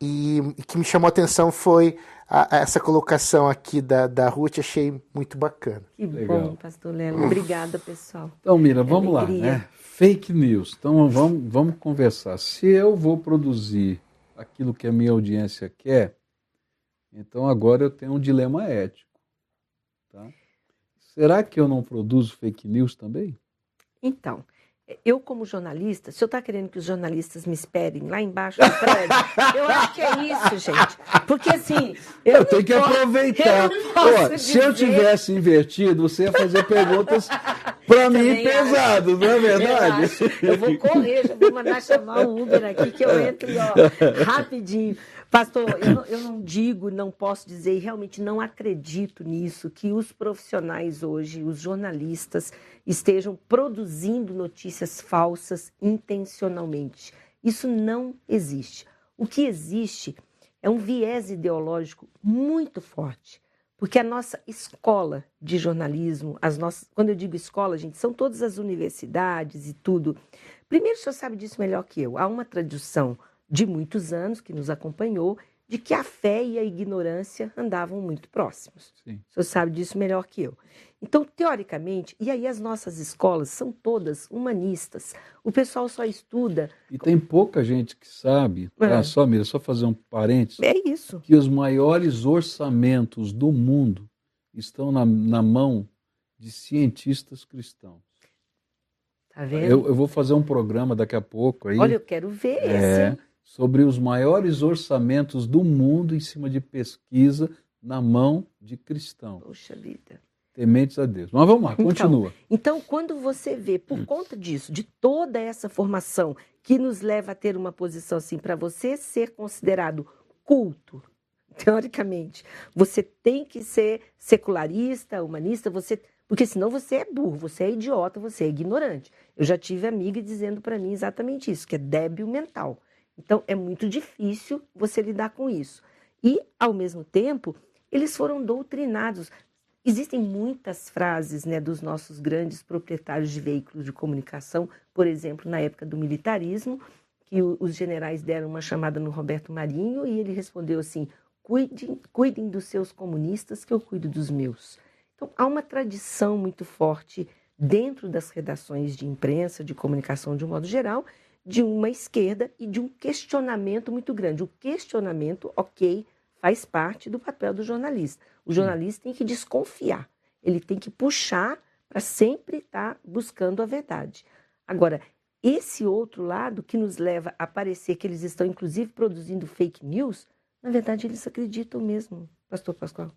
E, e que me chamou a atenção foi a, a essa colocação aqui da, da Ruth. Achei muito bacana. Que legal. bom, pastor Lelo. Obrigada, pessoal. Então, Mira, vamos lá. Né? Fake news. Então, vamos, vamos conversar. Se eu vou produzir aquilo que a minha audiência quer, então agora eu tenho um dilema ético. Será que eu não produzo fake news também? Então, eu como jornalista, se eu está querendo que os jornalistas me esperem lá embaixo do prédio, eu acho que é isso, gente. Porque assim. Eu, eu tenho que posso, aproveitar. Eu se eu tivesse invertido, você ia fazer perguntas para mim pesadas, não é verdade? Eu, eu, vou correr, já vou mandar chamar um Uber aqui que eu entro ó, rapidinho. Pastor, eu não, eu não, digo, não posso dizer, e realmente não acredito nisso, que os profissionais hoje, os jornalistas, estejam produzindo notícias falsas intencionalmente. Isso não existe. O que existe é um viés ideológico muito forte, porque a nossa escola de jornalismo, as nossas, quando eu digo escola, gente, são todas as universidades e tudo. Primeiro, o senhor sabe disso melhor que eu. Há uma tradição de muitos anos que nos acompanhou, de que a fé e a ignorância andavam muito próximos. Sim. O senhor sabe disso melhor que eu. Então, teoricamente, e aí as nossas escolas são todas humanistas. O pessoal só estuda. E tem pouca gente que sabe, tá? é. só, Mira, só fazer um parênteses. É isso. Que os maiores orçamentos do mundo estão na, na mão de cientistas cristãos. Tá vendo? Eu, eu, vou fazer um programa daqui a pouco aí. Olha, eu quero ver é, esse sobre os maiores orçamentos do mundo em cima de pesquisa na mão de cristãos. Poxa vida. Tementes a Deus. Mas vamos lá, então, continua. Então, quando você vê, por conta disso, de toda essa formação que nos leva a ter uma posição assim, para você ser considerado culto, teoricamente, você tem que ser secularista, humanista, você porque senão você é burro, você é idiota, você é ignorante. Eu já tive amiga dizendo para mim exatamente isso, que é débil mental. Então, é muito difícil você lidar com isso. E, ao mesmo tempo, eles foram doutrinados. Existem muitas frases né, dos nossos grandes proprietários de veículos de comunicação, por exemplo, na época do militarismo, que os generais deram uma chamada no Roberto Marinho e ele respondeu assim: cuidem, cuidem dos seus comunistas, que eu cuido dos meus. Então, há uma tradição muito forte dentro das redações de imprensa, de comunicação de um modo geral, de uma esquerda e de um questionamento muito grande. O questionamento, ok, faz parte do papel do jornalista. O jornalista tem que desconfiar, ele tem que puxar para sempre estar tá buscando a verdade. Agora, esse outro lado que nos leva a parecer que eles estão, inclusive, produzindo fake news, na verdade, eles acreditam mesmo, Pastor Pascoal,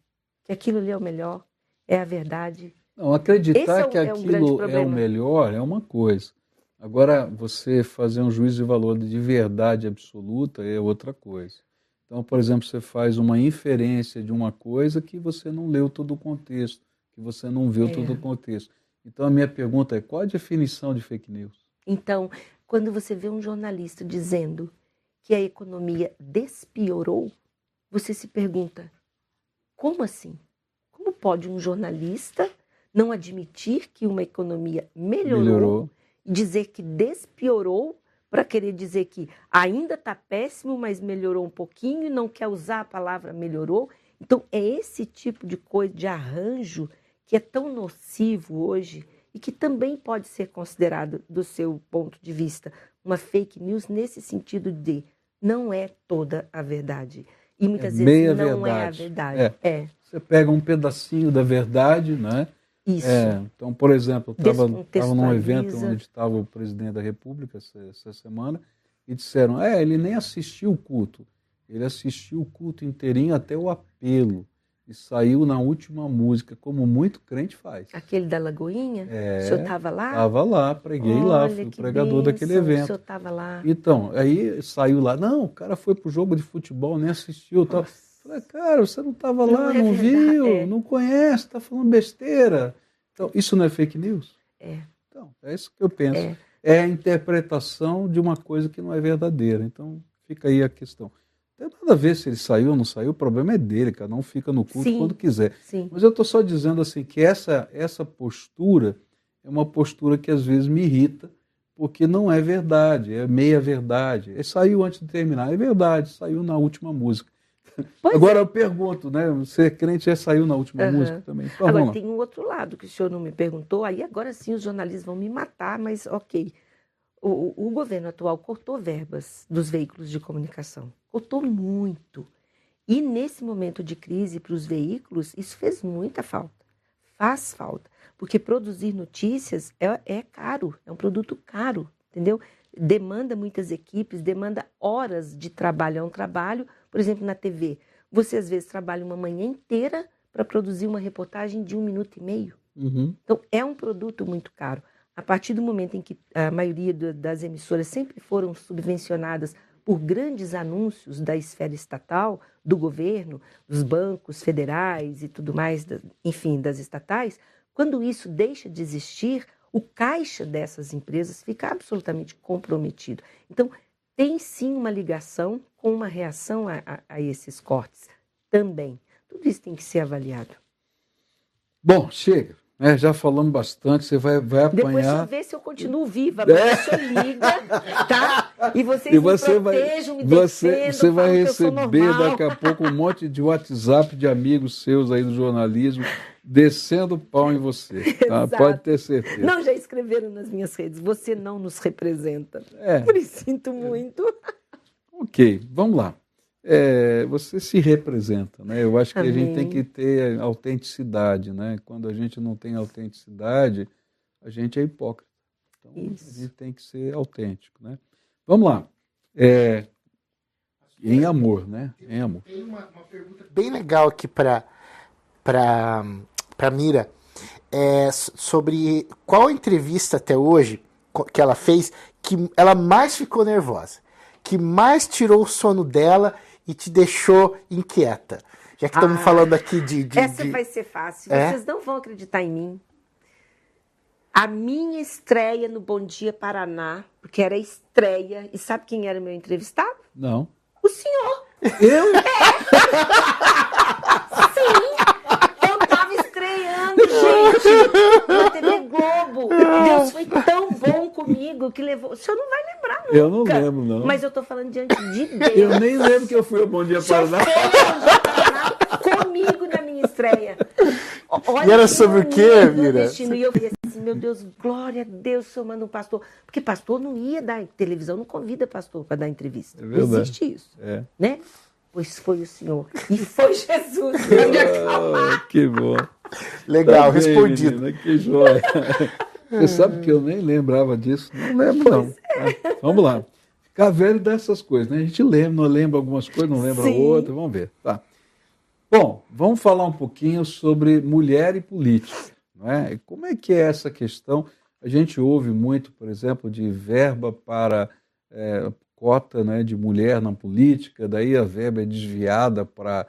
que aquilo ali é o melhor, é a verdade. Não, acreditar é que é aquilo é o melhor é uma coisa. Agora, você fazer um juízo de valor de verdade absoluta é outra coisa. Então, por exemplo, você faz uma inferência de uma coisa que você não leu todo o contexto, que você não viu é. todo o contexto. Então, a minha pergunta é: qual a definição de fake news? Então, quando você vê um jornalista dizendo que a economia despiorou, você se pergunta: como assim? Como pode um jornalista não admitir que uma economia melhorou? melhorou dizer que despiorou para querer dizer que ainda está péssimo, mas melhorou um pouquinho e não quer usar a palavra melhorou. Então, é esse tipo de coisa, de arranjo, que é tão nocivo hoje e que também pode ser considerado, do seu ponto de vista, uma fake news nesse sentido de não é toda a verdade. E muitas é vezes não verdade. é a verdade. É. é. Você pega um pedacinho da verdade, né? Isso. É, então, por exemplo, eu estava num evento onde estava o presidente da República essa, essa, semana e disseram: é, ele nem assistiu o culto, ele assistiu o culto inteirinho até o apelo. e saiu na última música, como muito crente faz. Aquele da Lagoinha? É, o senhor estava lá? Estava lá, preguei Olha, lá, fui o pregador daquele evento. O senhor estava lá. Então, aí saiu lá, não, o cara foi pro jogo de futebol, nem assistiu. Tal. Falei, cara, você não estava lá, não, é viu, é. não conhece, está falando besteira. Então, isso não é fake news? É. Então, é isso que eu penso. É. é a interpretação de uma coisa que não é verdadeira. Então, fica aí a questão. Não tem nada a ver se ele saiu ou não saiu, o problema é dele, cada um fica no culto sim, quando quiser. Sim. Mas eu estou só dizendo assim que essa, essa postura é uma postura que às vezes me irrita, porque não é verdade, é meia verdade. Ele saiu antes de terminar, é verdade, saiu na última música. Pois Agora é. eu pergunto, né? Ser crente já saiu na última uhum. música também. Então, agora tem um outro lado que o senhor não me perguntou, aí agora sim os jornalistas vão me matar, mas ok. O, o, governo atual cortou verbas dos veículos de comunicação. Cortou muito. E nesse momento de crise para os veículos, isso fez muita falta. Faz falta. Porque produzir notícias é, é caro, é um produto caro, entendeu? Demanda muitas equipes, demanda horas de trabalho. É um trabalho, por exemplo, na TV. Você às vezes trabalha uma manhã inteira para produzir uma reportagem de um minuto e meio. Uhum. Então, é um produto muito caro. A partir do momento em que a maioria das emissoras sempre foram subvencionadas por grandes anúncios da esfera estatal, do governo, dos bancos federais e tudo mais, enfim, das estatais, quando isso deixa de existir, o caixa dessas empresas fica absolutamente comprometido. Então, tem sim uma ligação com uma reação a, a, a esses cortes também. Tudo isso tem que ser avaliado. Bom, chega. É, já falamos bastante, você vai, vai apanhar. Depois você vê se eu continuo viva, mas é. você liga, tá? E vocês e você me protejam, vai, me você, Você vai receber daqui a pouco um monte de WhatsApp de amigos seus aí do jornalismo descendo pau em você. Tá? Pode ter certeza. Não, já escreveram nas minhas redes, você não nos representa. É. Isso sinto muito. Ok, vamos lá é, você se representa, né? Eu acho que Amém. a gente tem que ter autenticidade, né? Quando a gente não tem autenticidade, a gente é hipócrita. Então Isso. a gente tem que ser autêntico, né? Vamos lá. É, em amor, né? Em amor. Tem uma, uma pergunta bem legal aqui para para Mira é sobre qual entrevista até hoje que ela fez que ela mais ficou nervosa, que mais tirou o sono dela e te deixou inquieta? Já que estamos ah, falando aqui de, de Essa de... vai ser fácil. É? Vocês não vão acreditar em mim. A minha estreia no Bom Dia Paraná, porque era estreia, e sabe quem era meu entrevistado? Não. O senhor. Eu? É. Sim. Eu tava estreando, gente, na TV Globo. Deus foi tão bom comigo que levou. O senhor não vai lembrar, nunca. Eu não lembro, não. Mas eu tô falando diante de Deus. Eu nem lembro que eu fui ao Bom Dia Paraná. comigo na minha estreia. Olha, e era sobre o quê, Mira? E eu falei assim, meu Deus, glória a Deus, se eu mando um pastor. Porque pastor não ia dar televisão, não convida pastor para dar entrevista. É não existe isso. É. Né? Pois foi o Senhor. E foi Jesus. oh, que bom. Legal, tá bem, respondido. Menina, que joia. Você sabe que eu nem lembrava disso. Não lembro, não. É. Vamos lá. Ficar velho dessas coisas, né? A gente lembra, não lembra algumas coisas, não lembra outras. Vamos ver. Tá. Bom, vamos falar um pouquinho sobre mulher e política. Não é? Como é que é essa questão? A gente ouve muito, por exemplo, de verba para é, cota né, de mulher na política, daí a verba é desviada para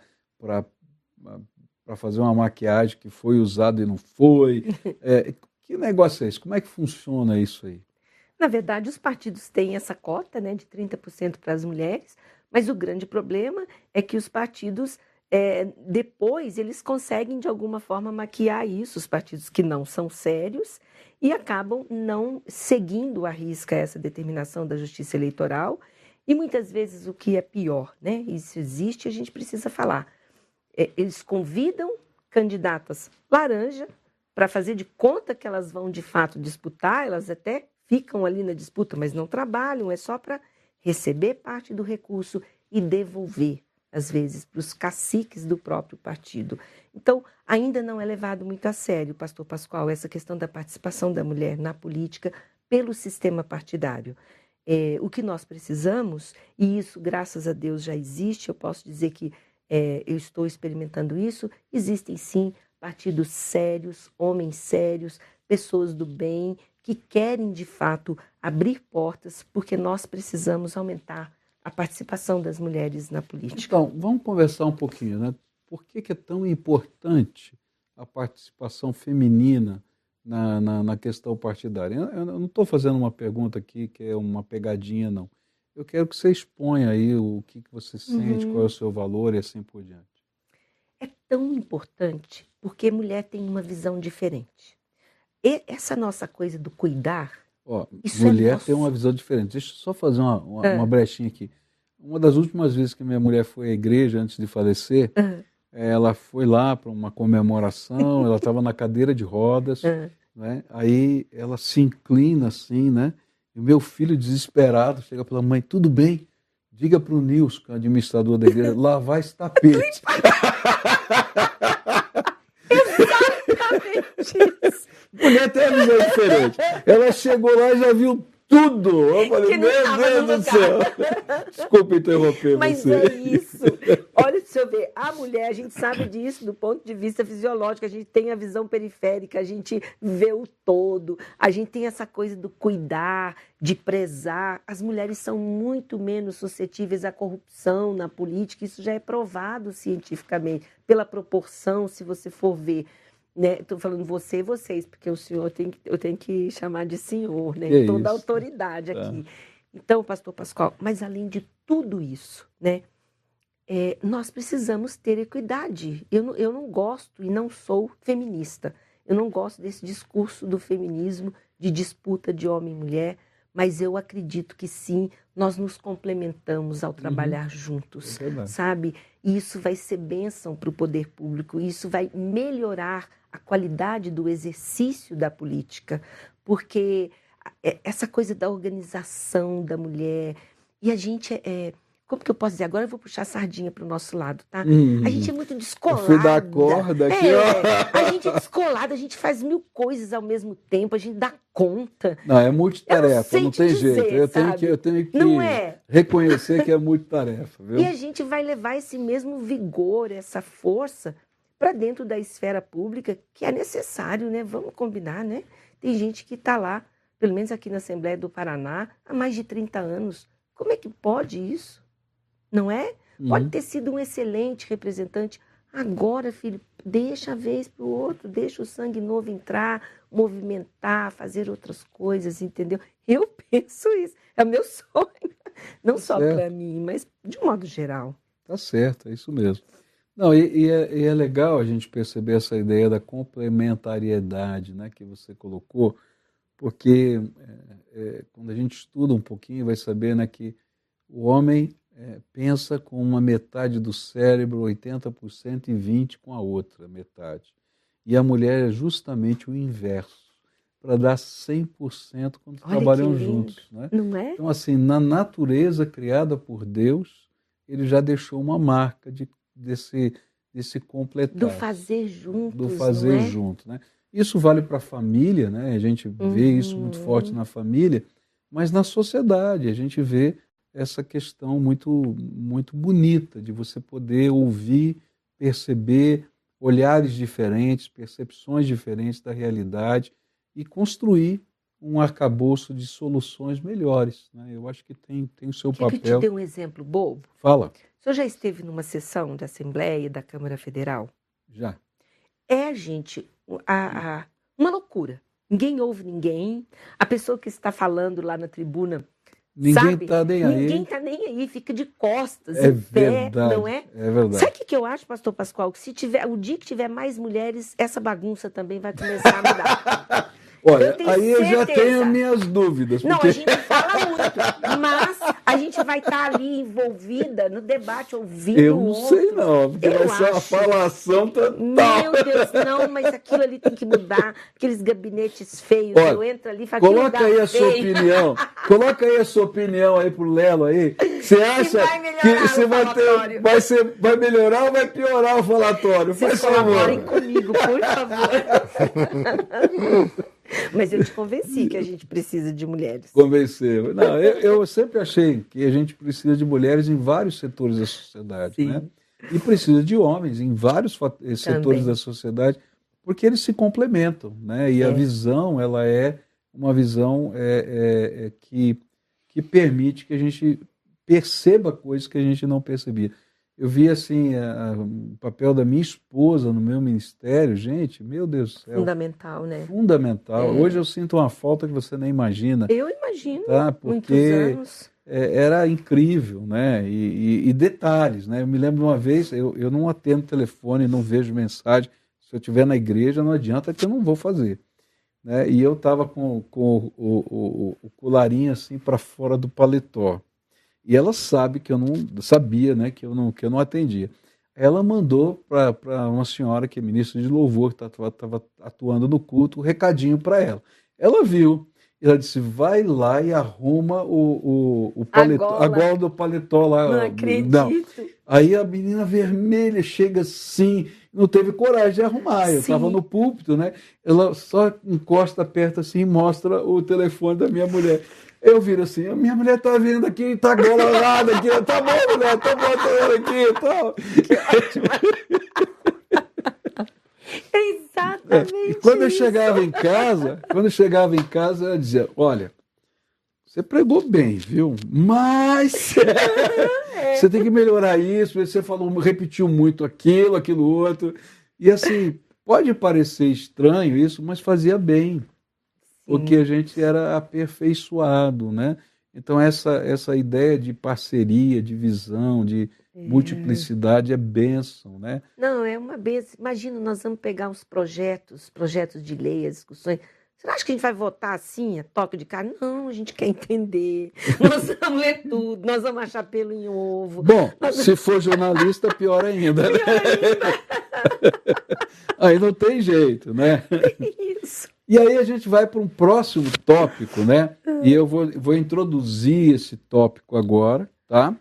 para fazer uma maquiagem que foi usada e não foi. É, que negócio é esse? Como é que funciona isso aí? Na verdade, os partidos têm essa cota né, de 30% para as mulheres, mas o grande problema é que os partidos, é, depois, eles conseguem de alguma forma maquiar isso, os partidos que não são sérios, e acabam não seguindo à risca essa determinação da justiça eleitoral. E muitas vezes o que é pior, né? Isso existe, a gente precisa falar. É, eles convidam candidatas laranja para fazer de conta que elas vão de fato disputar, elas até ficam ali na disputa, mas não trabalham, é só para receber parte do recurso e devolver, às vezes, para os caciques do próprio partido. Então, ainda não é levado muito a sério, pastor Pascoal, essa questão da participação da mulher na política pelo sistema partidário. É, o que nós precisamos, e isso, graças a Deus, já existe, eu posso dizer que é, eu estou experimentando isso, existem sim partidos sérios, homens sérios, pessoas do bem que querem de fato abrir portas, porque nós precisamos aumentar a participação das mulheres na política. Então, vamos conversar um pouquinho, né? Por que, que é tão importante a participação feminina na, na, na questão partidária? Eu, eu não estou fazendo uma pergunta aqui que é uma pegadinha, não. Eu quero que você exponha aí o que, que você sente, uhum. qual é o seu valor e assim por diante. Tão importante porque mulher tem uma visão diferente. E essa nossa coisa do cuidar. Ó, é mulher é tem uma visão diferente. Deixa eu só fazer uma, uma, ah. uma, brechinha aqui. Uma das últimas vezes que minha mulher foi à igreja antes de falecer, ah. ela foi lá para uma comemoração, ela estava na cadeira de rodas, ah. né? aí ela se inclina assim, né? E o meu filho, desesperado, chega pela mãe: tudo bem, diga para o Nilson, é administrador da igreja, lavar esse tapete. Exatamente isso. Mulher tem uma visão diferente. Ela chegou lá e já viu tudo. Eu falei, meu Deus do céu. Desculpa interromper Mas você. Mas é isso. Olha, deixa eu ver. A mulher, a gente sabe disso do ponto de vista fisiológico. A gente tem a visão periférica, a gente vê o todo. A gente tem essa coisa do cuidar, de prezar. As mulheres são muito menos suscetíveis à corrupção na política. Isso já é provado cientificamente. Pela proporção, se você for ver né? Estou falando você e vocês, porque o senhor tem que, eu tenho que chamar de senhor, né? Que Toda a autoridade tá. aqui. Então, pastor Pascoal, mas além de tudo isso, né? É, nós precisamos ter equidade. Eu não, eu não gosto e não sou feminista. Eu não gosto desse discurso do feminismo de disputa de homem e mulher, mas eu acredito que sim, nós nos complementamos ao uhum. trabalhar uhum. juntos, é sabe? E isso vai ser bênção para o poder público, isso vai melhorar a qualidade do exercício da política, porque é, essa coisa da organização da mulher, e a gente é, é como que eu posso dizer? Agora eu vou puxar a sardinha para o nosso lado, tá? Uhum. A gente é muito descolada. Fui dar corda aqui, é, ó. A gente é descolada, a gente faz mil coisas ao mesmo tempo, a gente dá conta. Não, é multitarefa, não, não tem dizer, jeito. Eu tenho, que, eu tenho que é? reconhecer que é multitarefa, viu? E a gente vai levar esse mesmo vigor, essa força para dentro da esfera pública, que é necessário, né? Vamos combinar, né? Tem gente que está lá, pelo menos aqui na Assembleia do Paraná, há mais de 30 anos. Como é que pode isso? Não é? Uhum. Pode ter sido um excelente representante. Agora, filho, deixa a vez para o outro, deixa o sangue novo entrar, movimentar, fazer outras coisas, entendeu? Eu penso isso. É o meu sonho. Não tá só para mim, mas de um modo geral. Tá certo, é isso mesmo. Não, e, e, é, e, é, legal a gente perceber essa ideia da complementariedade né, que você colocou, porque é, é, quando a gente estuda um pouquinho, vai saber né, que o homem é, pensa com uma metade do cérebro, 80%, e 20% com a outra metade. E a mulher é justamente o inverso, para dar 100% quando Olha trabalham juntos. Né? Não é? Então, assim, na natureza criada por Deus, ele já deixou uma marca de, desse, desse completar. Do fazer juntos. Do fazer é? junto. Né? Isso vale para a família, né? a gente vê uhum. isso muito forte na família, mas na sociedade a gente vê essa questão muito, muito bonita de você poder ouvir, perceber olhares diferentes, percepções diferentes da realidade e construir um arcabouço de soluções melhores. Né? Eu acho que tem, tem o seu Quer papel. Que eu te dê um exemplo bobo? Fala. O senhor já esteve numa sessão da Assembleia da Câmara Federal? Já. É, gente, a, a, uma loucura. Ninguém ouve ninguém. A pessoa que está falando lá na tribuna Ninguém está nem aí. Ninguém está nem aí, fica de costas, é verdade, pé, não é? É verdade. Sabe o que eu acho, pastor Pascoal? Que se tiver, o dia que tiver mais mulheres, essa bagunça também vai começar a mudar. Olha, eu aí eu já tenho minhas dúvidas. Porque... Não, a gente a gente vai estar tá ali envolvida no debate, ouvindo Eu não sei não, porque eu vai ser uma falação total. Meu Deus, não, mas aquilo ali tem que mudar, aqueles gabinetes feios, Olha, eu entro ali, falo Coloca aí a sua opinião, coloca aí a sua opinião aí pro Lelo aí. Você acha que você vai, ter, vai, ser, vai melhorar ou vai piorar o falatório? Vocês Faz favor. comigo, por favor. Mas eu te convenci que a gente precisa de mulheres. Convenceu. Não, eu, eu, sempre achei que a gente precisa de mulheres em vários setores da sociedade. Sim. Né? e precisa de homens em vários setores Também. da sociedade, porque eles se complementam, né? E é. a visão, ela é uma visão é, é, é, que, que permite que a gente perceba coisas que a gente não percebia. Eu vi assim a, a, o papel da minha esposa no meu ministério, gente, meu Deus do céu. Fundamental, né? Fundamental. É. Hoje eu sinto uma falta que você nem imagina. Eu imagino. Tá? Porque é, era incrível, né? E, e, e, detalhes, né? Eu me lembro de uma vez, eu, eu não atendo telefone, não vejo mensagem. Se eu estiver na igreja, não adianta que eu não vou fazer. Né? E eu estava com, com o, o, o, o colarinho assim para fora do paletó. E ela sabe que eu não sabia, né, que eu não que eu não atendia. Ela mandou para uma senhora que é ministra de louvor que estava atuando no culto, um recadinho para ela. Ela viu, ela disse: vai lá e arruma o, o, o paletó, a gola do paletó lá. Não acredito. Não. Aí a menina vermelha chega assim, não teve coragem de arrumar. Eu estava no púlpito, né? Ela só encosta perto assim e mostra o telefone da minha mulher. Eu viro assim, a minha mulher tá vindo aqui, tá golorada aqui, tá bom, mulher, tá botando aqui e tal. Exatamente. É. E quando eu chegava em casa, quando eu chegava em casa, eu dizia, olha, você pregou bem, viu? Mas é. você tem que melhorar isso, você falou, repetiu muito aquilo, aquilo outro. E assim, pode parecer estranho isso, mas fazia bem porque a gente era aperfeiçoado, né? Então essa essa ideia de parceria, de visão, de é. multiplicidade é bênção, né? Não, é uma bênção. Imagina, nós vamos pegar os projetos, projetos de lei, as discussões. Você acha que a gente vai votar assim, a toque de cara? Não, a gente quer entender. Nós vamos ler tudo, nós vamos achar pelo em ovo. Bom, nós... se for jornalista, pior ainda. Né? Pior ainda. Aí não tem jeito, né? Isso. E aí a gente vai para um próximo tópico, né? E eu vou, vou introduzir esse tópico agora, tá?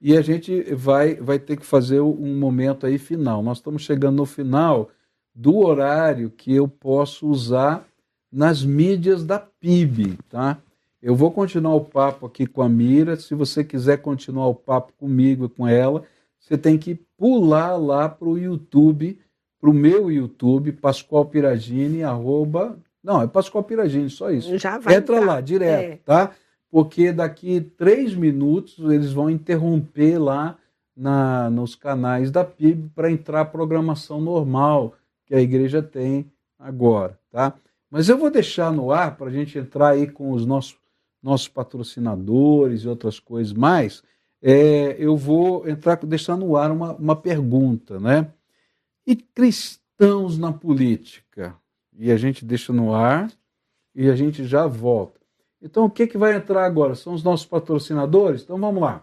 E a gente vai, vai ter que fazer um momento aí final. Nós estamos chegando no final do horário que eu posso usar nas mídias da PIB, tá? Eu vou continuar o papo aqui com a Mira. Se você quiser continuar o papo comigo e com ela, você tem que pular lá para o YouTube, para o meu YouTube, Pascoal Piragini, arroba não, é Pascoal Piragini, só isso. Já vai Entra entrar. lá, direto, é. tá? Porque daqui três minutos eles vão interromper lá na, nos canais da PIB para entrar a programação normal que a igreja tem agora, tá? Mas eu vou deixar no ar para a gente entrar aí com os nossos, nossos patrocinadores e outras coisas mais. É, eu vou entrar, deixar no ar uma, uma pergunta, né? E cristãos na política? e a gente deixa no ar e a gente já volta. Então, o que, que vai entrar agora? São os nossos patrocinadores? Então, vamos lá.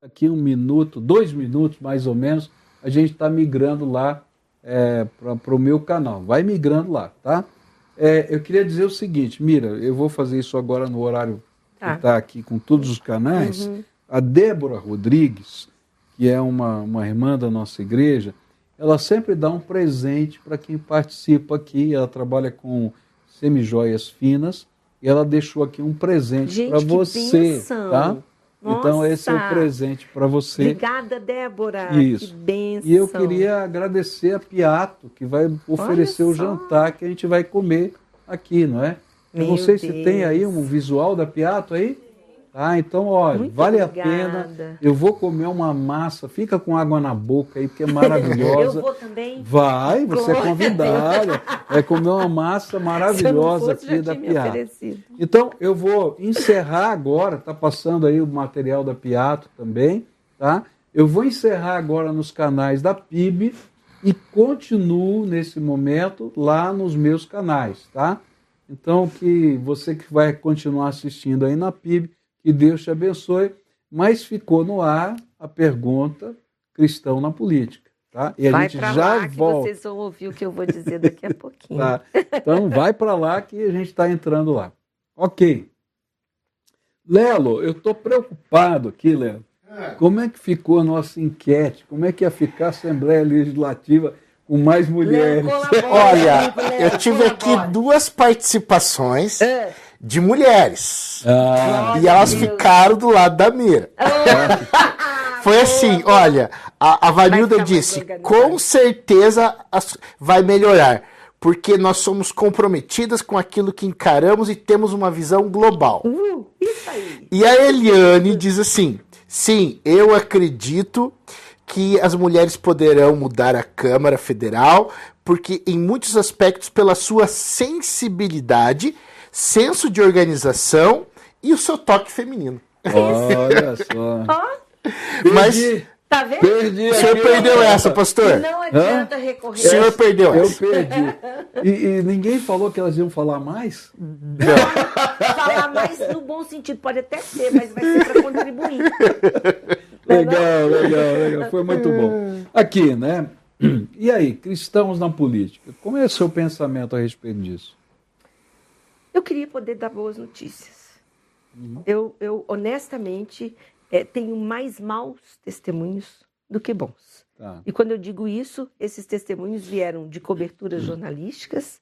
Aqui um minuto, dois minutos mais ou menos, a gente está migrando lá é, para o meu canal. Vai migrando lá, tá? É, eu queria dizer o seguinte, Mira, eu vou fazer isso agora no horário tá. que está aqui com todos os canais. Uhum. A Débora Rodrigues, que é uma, uma irmã da nossa igreja, ela sempre dá um presente para quem participa aqui. Ela trabalha com semijoias finas e ela deixou aqui um presente para você, tá? Nossa. Então, esse é o presente para você. Obrigada, Débora. Isso. Que bênção. E eu queria agradecer a Piato, que vai oferecer o jantar que a gente vai comer aqui, não é? Meu eu não sei Deus. se tem aí um visual da Piato aí. Tá? Então, olha, Muito vale obrigada. a pena. Eu vou comer uma massa, fica com água na boca aí, porque é maravilhosa. Eu vou também. Vai, você é convidada. É comer uma massa maravilhosa fosse, aqui da Piato. Então, eu vou encerrar agora, está passando aí o material da Piato também, tá? Eu vou encerrar agora nos canais da PIB e continuo nesse momento lá nos meus canais, tá? Então, que você que vai continuar assistindo aí na PIB, que Deus te abençoe. Mas ficou no ar a pergunta cristão na política. Tá? E a vai gente já lá volta. Que vocês vão ouvir o que eu vou dizer daqui a pouquinho. tá? Então vai para lá que a gente está entrando lá. Ok. Lelo, eu estou preocupado aqui, Lelo. Como é que ficou a nossa enquete? Como é que ia ficar a Assembleia Legislativa com mais mulheres. Olha, eu tive aqui duas participações é. De mulheres. Ah, e elas ficaram do lado da mira. Oh. Foi assim, olha, a, a Vanilda disse, com certeza vai melhorar, porque nós somos comprometidas com aquilo que encaramos e temos uma visão global. Uh, e a Eliane diz assim, sim, eu acredito que as mulheres poderão mudar a Câmara Federal, porque em muitos aspectos pela sua sensibilidade, senso de organização e o seu toque feminino. Olha só. Mas Tá vendo? Perdi o senhor perdeu essa, pastor. Não adianta Hã? recorrer. O senhor perdeu Eu essa. Eu perdi. E, e, ninguém falou que elas iam falar mais? Não. falar mais no bom sentido, pode até ser, mas vai ser para contribuir. Legal, legal, legal. Foi muito bom. Aqui, né? E aí, cristãos na política? Como é o seu pensamento a respeito disso? Eu queria poder dar boas notícias. Uhum. Eu, eu, honestamente, é, tenho mais maus testemunhos do que bons. Tá. E quando eu digo isso, esses testemunhos vieram de coberturas jornalísticas,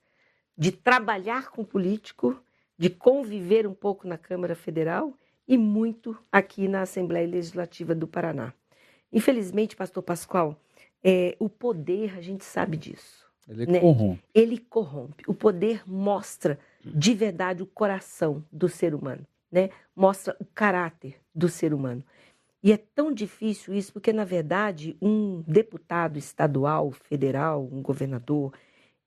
de trabalhar com político, de conviver um pouco na Câmara Federal e muito aqui na Assembleia Legislativa do Paraná. Infelizmente, Pastor Pascoal, é, o poder, a gente sabe disso. Ele né? corrompe. Ele corrompe. O poder mostra de verdade o coração do ser humano, né? Mostra o caráter do ser humano. E é tão difícil isso porque, na verdade, um deputado estadual, federal, um governador,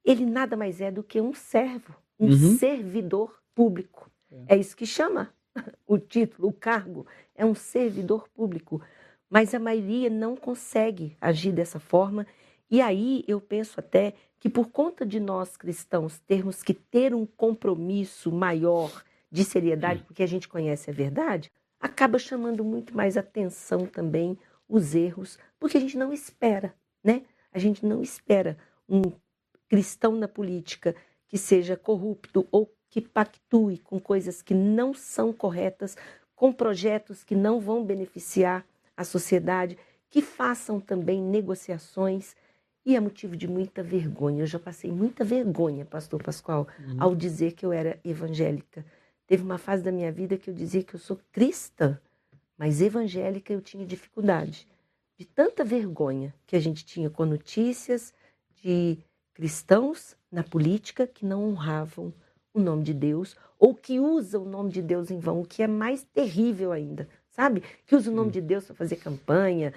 ele nada mais é do que um servo, um uhum. servidor público. É. é isso que chama o título, o cargo, é um servidor público. Mas a maioria não consegue agir dessa forma. E aí eu penso até que por conta de nós cristãos termos que ter um compromisso maior de seriedade, porque a gente conhece a verdade, acaba chamando muito mais atenção também os erros, porque a gente não espera, né? A gente não espera um cristão na política que seja corrupto ou que pactue com coisas que não são corretas, com projetos que não vão beneficiar a sociedade, que façam também negociações. E é motivo de muita vergonha. Eu já passei muita vergonha, Pastor Pascoal, uhum. ao dizer que eu era evangélica. Teve uma fase da minha vida que eu dizia que eu sou cristã, mas evangélica eu tinha dificuldade. De tanta vergonha que a gente tinha com notícias de cristãos na política que não honravam o nome de Deus ou que usa o nome de Deus em vão, o que é mais terrível ainda, sabe? Que usa o nome de Deus para fazer campanha.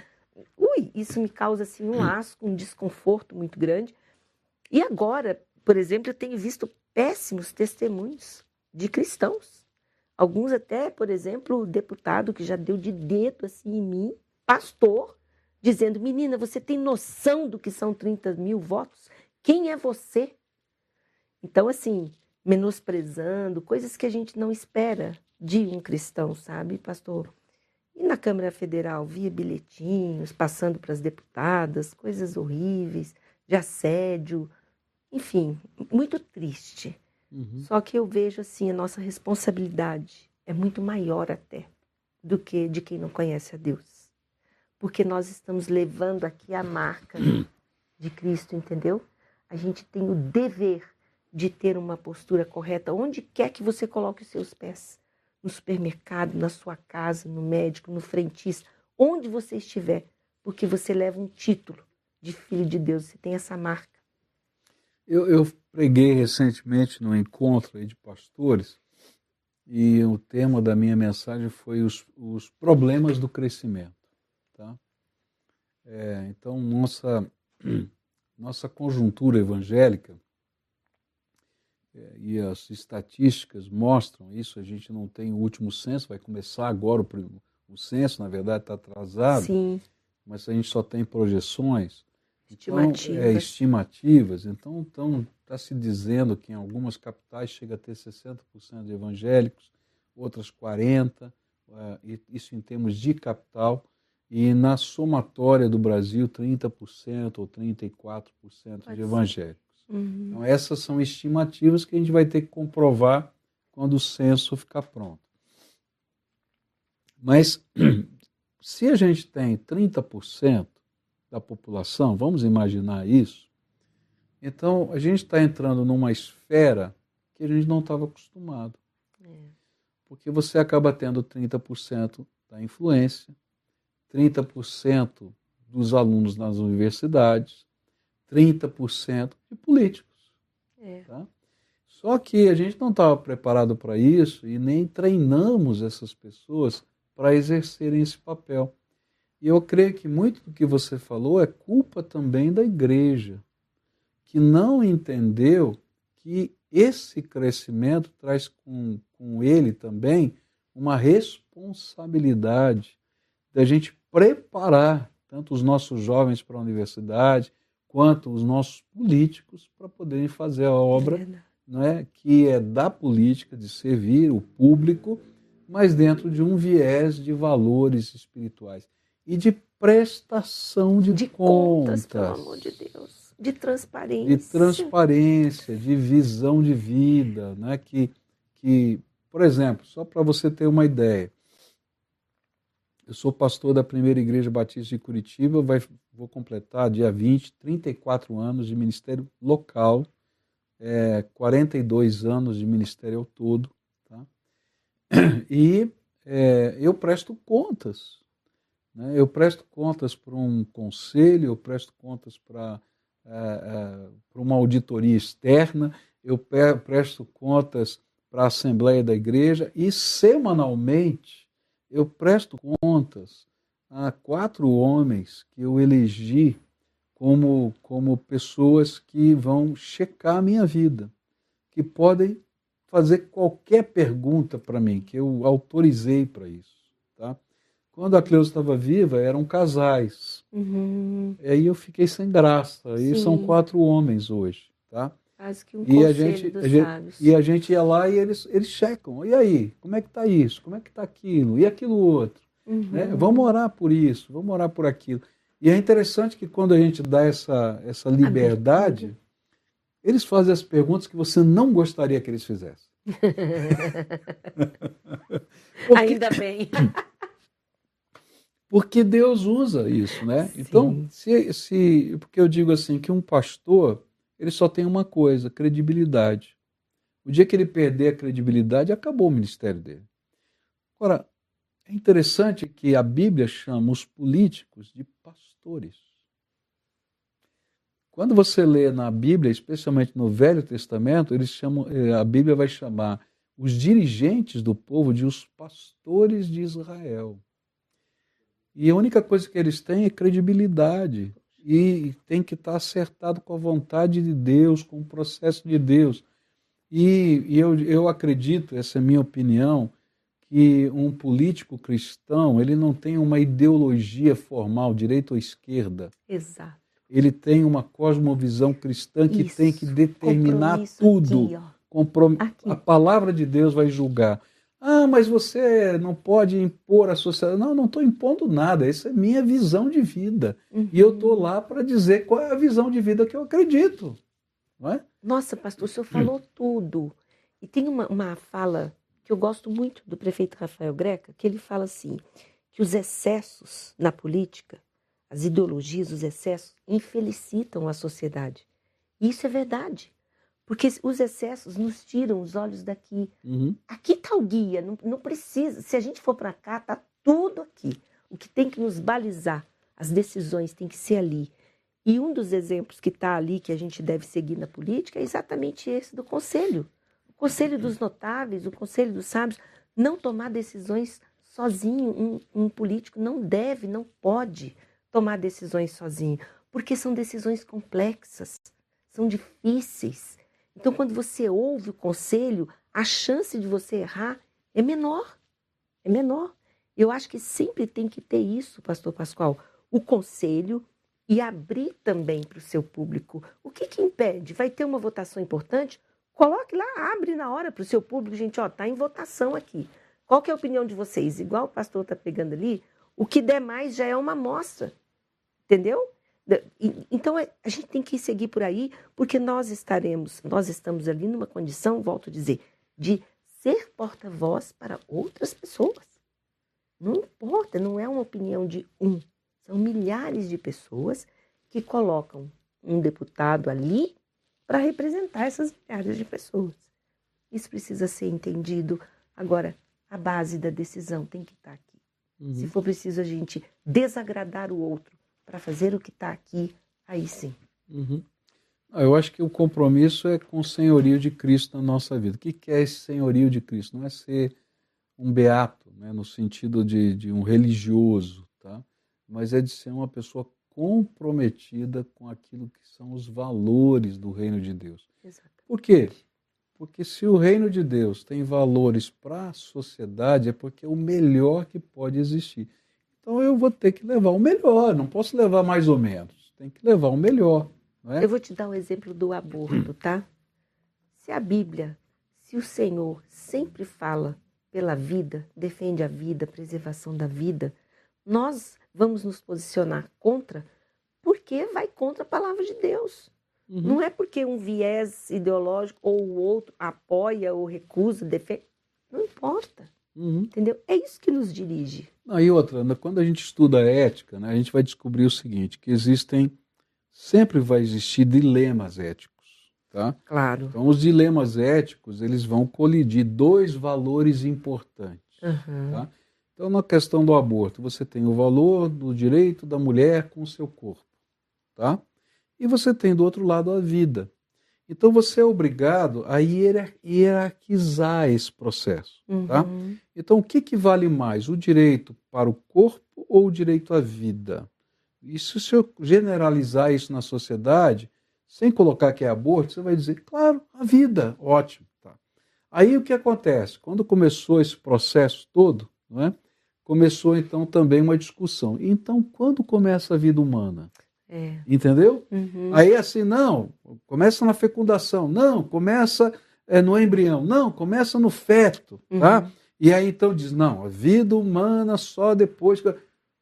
Isso me causa assim um asco, um desconforto muito grande. E agora, por exemplo, eu tenho visto péssimos testemunhos de cristãos. Alguns até, por exemplo, o deputado que já deu de dedo assim em mim, pastor, dizendo: Menina, você tem noção do que são 30 mil votos? Quem é você? Então, assim, menosprezando, coisas que a gente não espera de um cristão, sabe, pastor? E na Câmara Federal, via bilhetinhos, passando para as deputadas, coisas horríveis, de assédio, enfim, muito triste. Uhum. Só que eu vejo assim, a nossa responsabilidade é muito maior até do que de quem não conhece a Deus. Porque nós estamos levando aqui a marca de Cristo, entendeu? A gente tem o dever de ter uma postura correta onde quer que você coloque os seus pés. No supermercado, na sua casa, no médico, no frentista, onde você estiver, porque você leva um título de filho de Deus, você tem essa marca. Eu, eu preguei recentemente num encontro de pastores e o tema da minha mensagem foi os, os problemas do crescimento. Tá? É, então, nossa, nossa conjuntura evangélica e as estatísticas mostram isso. A gente não tem o último censo, vai começar agora o, o censo, na verdade está atrasado, Sim. mas a gente só tem projeções. Estimativas. Então, é, estimativas. Então, está se dizendo que em algumas capitais chega a ter 60% de evangélicos, outras 40%, uh, isso em termos de capital, e na somatória do Brasil, 30% ou 34% Pode de evangélicos. Uhum. Então, essas são estimativas que a gente vai ter que comprovar quando o censo ficar pronto. Mas, se a gente tem 30% da população, vamos imaginar isso, então a gente está entrando numa esfera que a gente não estava acostumado. É. Porque você acaba tendo 30% da influência, 30% dos alunos nas universidades, 30% de políticos. É. Tá? Só que a gente não estava preparado para isso e nem treinamos essas pessoas para exercerem esse papel. E eu creio que muito do que você falou é culpa também da igreja, que não entendeu que esse crescimento traz com, com ele também uma responsabilidade da gente preparar tanto os nossos jovens para a universidade, quanto os nossos políticos para poderem fazer a obra é né, que é da política, de servir o público, mas dentro de um viés de valores espirituais e de prestação de, de contas, contas. Pelo amor de Deus. De transparência. De transparência, de visão de vida. Né, que, que, por exemplo, só para você ter uma ideia, eu sou pastor da primeira igreja batista de Curitiba, vai, vou completar dia 20, 34 anos de ministério local, é, 42 anos de ministério ao todo. Tá? E é, eu presto contas. Né? Eu presto contas para um conselho, eu presto contas para é, é, uma auditoria externa, eu presto contas para a Assembleia da Igreja e semanalmente eu presto contas a quatro homens que eu elegi como, como pessoas que vão checar a minha vida, que podem fazer qualquer pergunta para mim, que eu autorizei para isso. Tá? Quando a Cleusa estava viva, eram casais. Uhum. Aí eu fiquei sem graça. Aí são quatro homens hoje. Tá? Quase que um e a gente, a gente, E a gente ia lá e eles, eles checam. E aí, como é que está isso? Como é que está aquilo? E aquilo outro? Uhum. Né? Vamos orar por isso, vamos orar por aquilo. E é interessante que quando a gente dá essa, essa liberdade, eles fazem as perguntas que você não gostaria que eles fizessem. Porque, Ainda bem. Porque Deus usa isso, né? Sim. Então, se, se, porque eu digo assim, que um pastor ele só tem uma coisa: credibilidade. O dia que ele perder a credibilidade, acabou o ministério dele. Agora, é interessante que a Bíblia chama os políticos de pastores. Quando você lê na Bíblia, especialmente no Velho Testamento, eles chamam, eh, a Bíblia vai chamar os dirigentes do povo de os pastores de Israel. E a única coisa que eles têm é credibilidade e tem que estar acertado com a vontade de Deus, com o processo de Deus. E, e eu, eu acredito, essa é a minha opinião, que um político cristão ele não tem uma ideologia formal, direita ou esquerda. Exato. Ele tem uma cosmovisão cristã que Isso. tem que determinar tudo. Aqui, Comprom... Aqui. A palavra de Deus vai julgar. Ah, mas você não pode impor a sociedade. Não, não estou impondo nada. Essa é minha visão de vida. Uhum. E eu estou lá para dizer qual é a visão de vida que eu acredito. Não é? Nossa, pastor, o senhor falou hum. tudo. E tem uma, uma fala que eu gosto muito do prefeito Rafael Greca, que ele fala assim, que os excessos na política, as ideologias, os excessos, infelicitam a sociedade. Isso é verdade. Porque os excessos nos tiram os olhos daqui. Uhum. Aqui está o guia, não, não, precisa. Se a gente for para cá, está tudo aqui. O que tem que nos balizar, as decisões tem que ser ali. E um dos exemplos que está ali, que a gente deve seguir na política, é exatamente esse do conselho. O Conselho dos notáveis, o conselho dos sábios, não tomar decisões sozinho. Um, um político não deve, não pode tomar decisões sozinho, porque são decisões complexas, são difíceis. Então, quando você ouve o conselho, a chance de você errar é menor. É menor. Eu acho que sempre tem que ter isso, Pastor Pascoal, o conselho e abrir também para o seu público. O que, que impede? Vai ter uma votação importante? Coloque lá, abre na hora para o seu público, gente, ó, tá em votação aqui. Qual que é a opinião de vocês? Igual o pastor está pegando ali, o que der mais já é uma amostra, entendeu? Então é, a gente tem que seguir por aí, porque nós estaremos, nós estamos ali numa condição, volto a dizer, de ser porta-voz para outras pessoas. Não importa, não é uma opinião de um, são milhares de pessoas que colocam um deputado ali para representar essas milhares de pessoas. Isso precisa ser entendido. Agora, a base da decisão tem que estar aqui. Uhum. Se for preciso a gente desagradar o outro para fazer o que está aqui, aí sim. Uhum. Eu acho que o compromisso é com o senhorio de Cristo na nossa vida. O que é esse senhorio de Cristo? Não é ser um beato, né, no sentido de, de um religioso, tá? mas é de ser uma pessoa comprometida com aquilo que são os valores do reino de Deus. Exatamente. Por quê? Porque se o reino de Deus tem valores para a sociedade, é porque é o melhor que pode existir. Então eu vou ter que levar o melhor, não posso levar mais ou menos. Tem que levar o melhor. É? Eu vou te dar um exemplo do aborto, tá? Se a Bíblia, se o Senhor sempre fala pela vida, defende a vida, preservação da vida, nós vamos nos posicionar contra porque vai contra a palavra de Deus. Uhum. Não é porque um viés ideológico ou o outro apoia ou recusa, defende. Não importa. Uhum. Entendeu? É isso que nos dirige. Não, e outra, né, quando a gente estuda a ética, né, a gente vai descobrir o seguinte, que existem, sempre vai existir dilemas éticos. Tá? Claro. Então, os dilemas éticos, eles vão colidir dois valores importantes. Uhum. Tá? Então, na questão do aborto, você tem o valor do direito da mulher com o seu corpo. Tá? E você tem do outro lado a vida. Então você é obrigado a hierarquizar esse processo. Tá? Uhum. Tá? Então o que, que vale mais? O direito para o corpo ou o direito à vida? E se eu generalizar isso na sociedade, sem colocar que é aborto, você vai dizer, claro, a vida, ótimo. Tá? Aí o que acontece? Quando começou esse processo todo, não é? começou então também uma discussão. Então, quando começa a vida humana? É. Entendeu? Uhum. Aí assim, não, começa na fecundação, não, começa é, no embrião, não, começa no feto, tá? uhum. tá? E aí então diz, não, a vida humana só depois.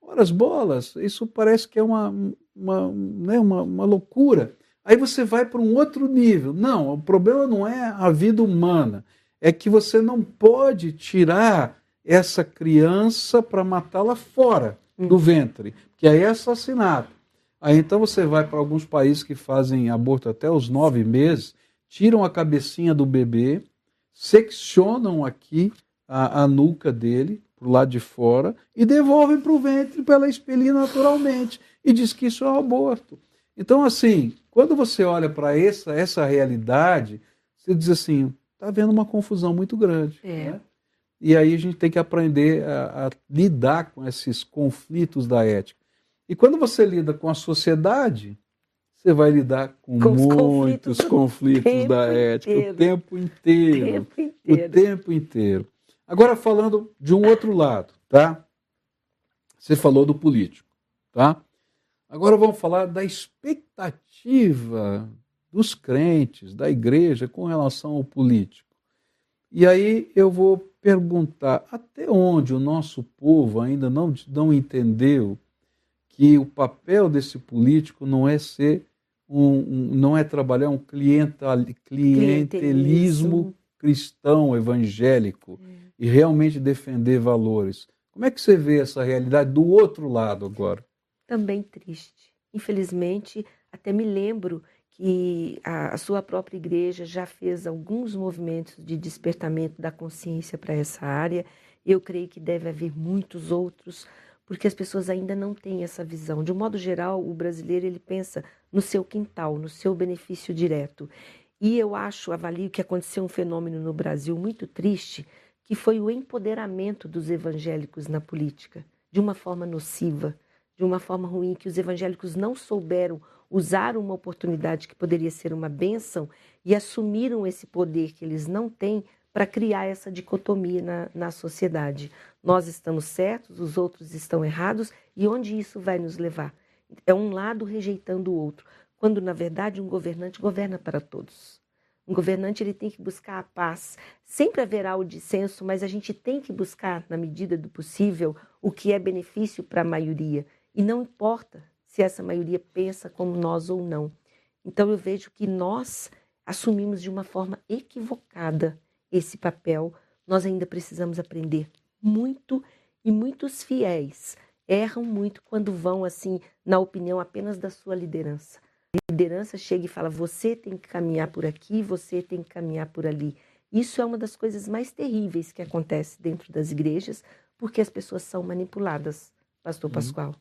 Ora, as bolas, isso parece que é uma, uma, né, uma, uma loucura. Aí você vai para um outro nível. Não, o problema não é a vida humana, é que você não pode tirar essa criança para matá-la fora do uhum. ventre, que aí é assassinato. Aí então você vai para alguns países que fazem aborto até os nove meses, tiram a cabecinha do bebê, seccionam aqui a, a nuca dele, para o lado de fora, e devolvem para o ventre para ela expelir naturalmente. E diz que isso é um aborto. Então, assim, quando você olha para essa, essa realidade, você diz assim: está havendo uma confusão muito grande. É. Né? E aí a gente tem que aprender a, a lidar com esses conflitos da ética. E quando você lida com a sociedade, você vai lidar com, com muitos conflitos, conflitos da ética inteiro. o tempo inteiro, tempo inteiro. O tempo inteiro. Agora falando de um outro lado, tá? Você falou do político, tá? Agora vamos falar da expectativa dos crentes, da igreja com relação ao político. E aí eu vou perguntar até onde o nosso povo ainda não, não entendeu que o papel desse político não é ser um, um não é trabalhar um cliental, clientelismo, cristão evangélico é. e realmente defender valores. Como é que você vê essa realidade do outro lado agora? Também triste. Infelizmente, até me lembro que a, a sua própria igreja já fez alguns movimentos de despertamento da consciência para essa área. Eu creio que deve haver muitos outros porque as pessoas ainda não têm essa visão. De um modo geral, o brasileiro ele pensa no seu quintal, no seu benefício direto. E eu acho, avalio que aconteceu um fenômeno no Brasil muito triste, que foi o empoderamento dos evangélicos na política, de uma forma nociva, de uma forma ruim, que os evangélicos não souberam usar uma oportunidade que poderia ser uma bênção e assumiram esse poder que eles não têm para criar essa dicotomia na, na sociedade. Nós estamos certos, os outros estão errados, e onde isso vai nos levar? É um lado rejeitando o outro, quando na verdade um governante governa para todos. Um governante ele tem que buscar a paz. Sempre haverá o dissenso, mas a gente tem que buscar, na medida do possível, o que é benefício para a maioria. E não importa se essa maioria pensa como nós ou não. Então eu vejo que nós assumimos de uma forma equivocada esse papel. Nós ainda precisamos aprender muito e muitos fiéis erram muito quando vão assim na opinião apenas da sua liderança liderança chega e fala: você tem que caminhar por aqui, você tem que caminhar por ali. Isso é uma das coisas mais terríveis que acontece dentro das igrejas, porque as pessoas são manipuladas, Pastor uhum. Pascoal.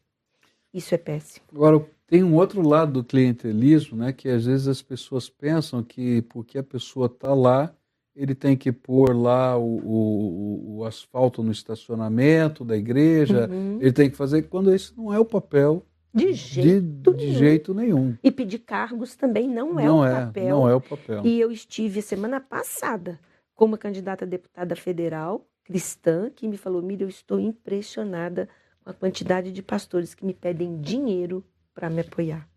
Isso é péssimo. Agora, tem um outro lado do clientelismo, né, que às vezes as pessoas pensam que porque a pessoa está lá, ele tem que pôr lá o, o, o, asfalto no estacionamento da igreja, uhum. ele tem que fazer, quando esse não é o papel de jeito, de, de jeito nenhum. E pedir cargos também não é não o é, papel. Não é o papel. E eu estive semana passada com uma candidata a deputada federal cristã que me falou: Mira, eu estou impressionada com a quantidade de pastores que me pedem dinheiro para me apoiar.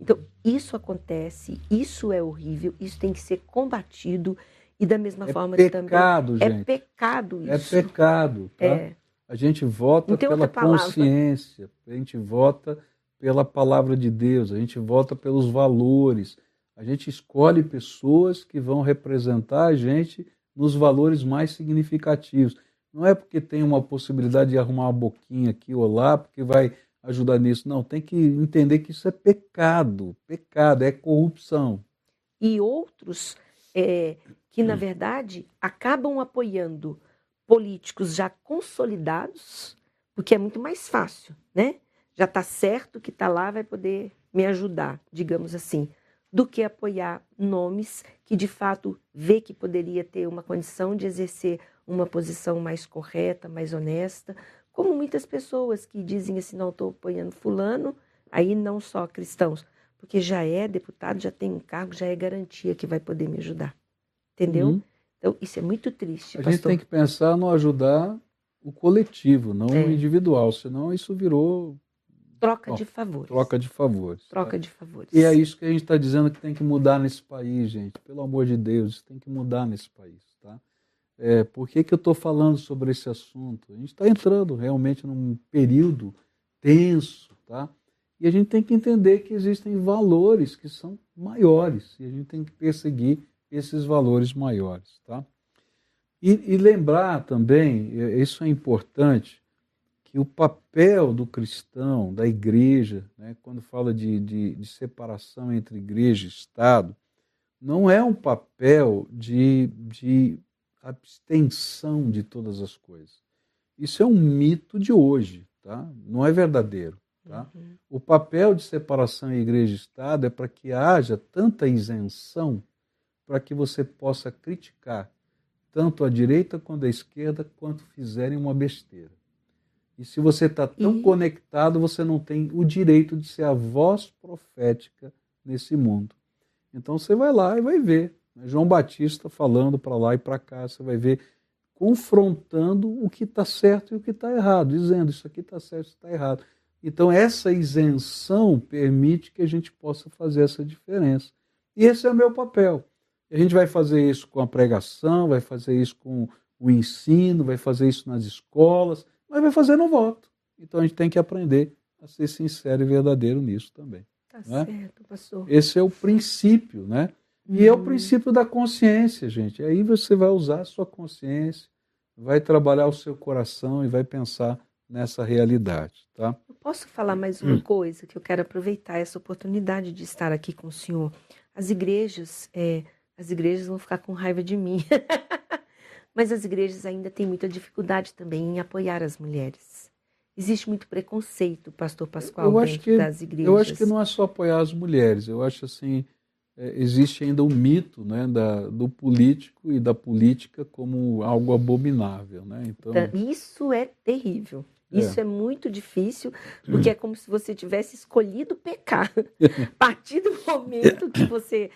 Então, isso acontece, isso é horrível, isso tem que ser combatido. E da mesma é forma pecado, também. Gente. É pecado é isso. É pecado. Tá? É. A gente vota pela consciência, a gente vota pela palavra de Deus, a gente vota pelos valores, a gente escolhe pessoas que vão representar a gente nos valores mais significativos. Não é porque tem uma possibilidade de arrumar uma boquinha aqui ou lá, porque vai ajudar nisso. Não, tem que entender que isso é pecado, pecado, é corrupção. E outros é, que, na verdade, acabam apoiando políticos já consolidados, porque é muito mais fácil, né? Já está certo que está lá, vai poder me ajudar, digamos assim, do que apoiar nomes que de fato vê que poderia ter uma condição de exercer uma posição mais correta, mais honesta, como muitas pessoas que dizem assim, não estou apoiando fulano, aí não só cristãos, porque já é deputado, já tem um cargo, já é garantia que vai poder me ajudar. Entendeu? Uhum. Então, isso é muito triste. A pastor. gente tem que pensar no ajudar o coletivo, não é. o individual, senão isso virou. Troca de favores. Troca de favores. Troca tá? de favores. E é isso que a gente está dizendo que tem que mudar nesse país, gente. Pelo amor de Deus, tem que mudar nesse país. Tá? É, por que, que eu estou falando sobre esse assunto? A gente está entrando realmente num período tenso, tá? E a gente tem que entender que existem valores que são maiores e a gente tem que perseguir esses valores maiores. Tá? E, e lembrar também, isso é importante, que o papel do cristão, da igreja, né, quando fala de, de, de separação entre igreja e Estado, não é um papel de, de abstenção de todas as coisas. Isso é um mito de hoje, tá? não é verdadeiro. Tá? Uhum. O papel de separação entre igreja e Estado é para que haja tanta isenção para que você possa criticar tanto a direita quanto a esquerda quanto fizerem uma besteira. E se você está tão e... conectado, você não tem o direito de ser a voz profética nesse mundo. Então você vai lá e vai ver. Né? João Batista falando para lá e para cá, você vai ver confrontando o que está certo e o que está errado, dizendo isso aqui está certo, isso está errado. Então essa isenção permite que a gente possa fazer essa diferença. E esse é o meu papel. A gente vai fazer isso com a pregação, vai fazer isso com o ensino, vai fazer isso nas escolas, mas vai fazer no voto. Então a gente tem que aprender a ser sincero e verdadeiro nisso também. Tá né? certo, pastor. Esse é o princípio, né? E é o uhum. princípio da consciência, gente. Aí você vai usar a sua consciência, vai trabalhar o seu coração e vai pensar nessa realidade, tá? Eu posso falar mais uma hum. coisa que eu quero aproveitar essa oportunidade de estar aqui com o senhor. As igrejas, é, as igrejas vão ficar com raiva de mim. Mas as igrejas ainda têm muita dificuldade também em apoiar as mulheres. Existe muito preconceito, pastor Pascoal, eu dentro que, das igrejas. Eu acho que não é só apoiar as mulheres, eu acho assim, é, existe ainda o mito né, da, do político e da política como algo abominável. Né? Então, isso é terrível. É. Isso é. é muito difícil, porque é como se você tivesse escolhido pecar. A partir do momento que você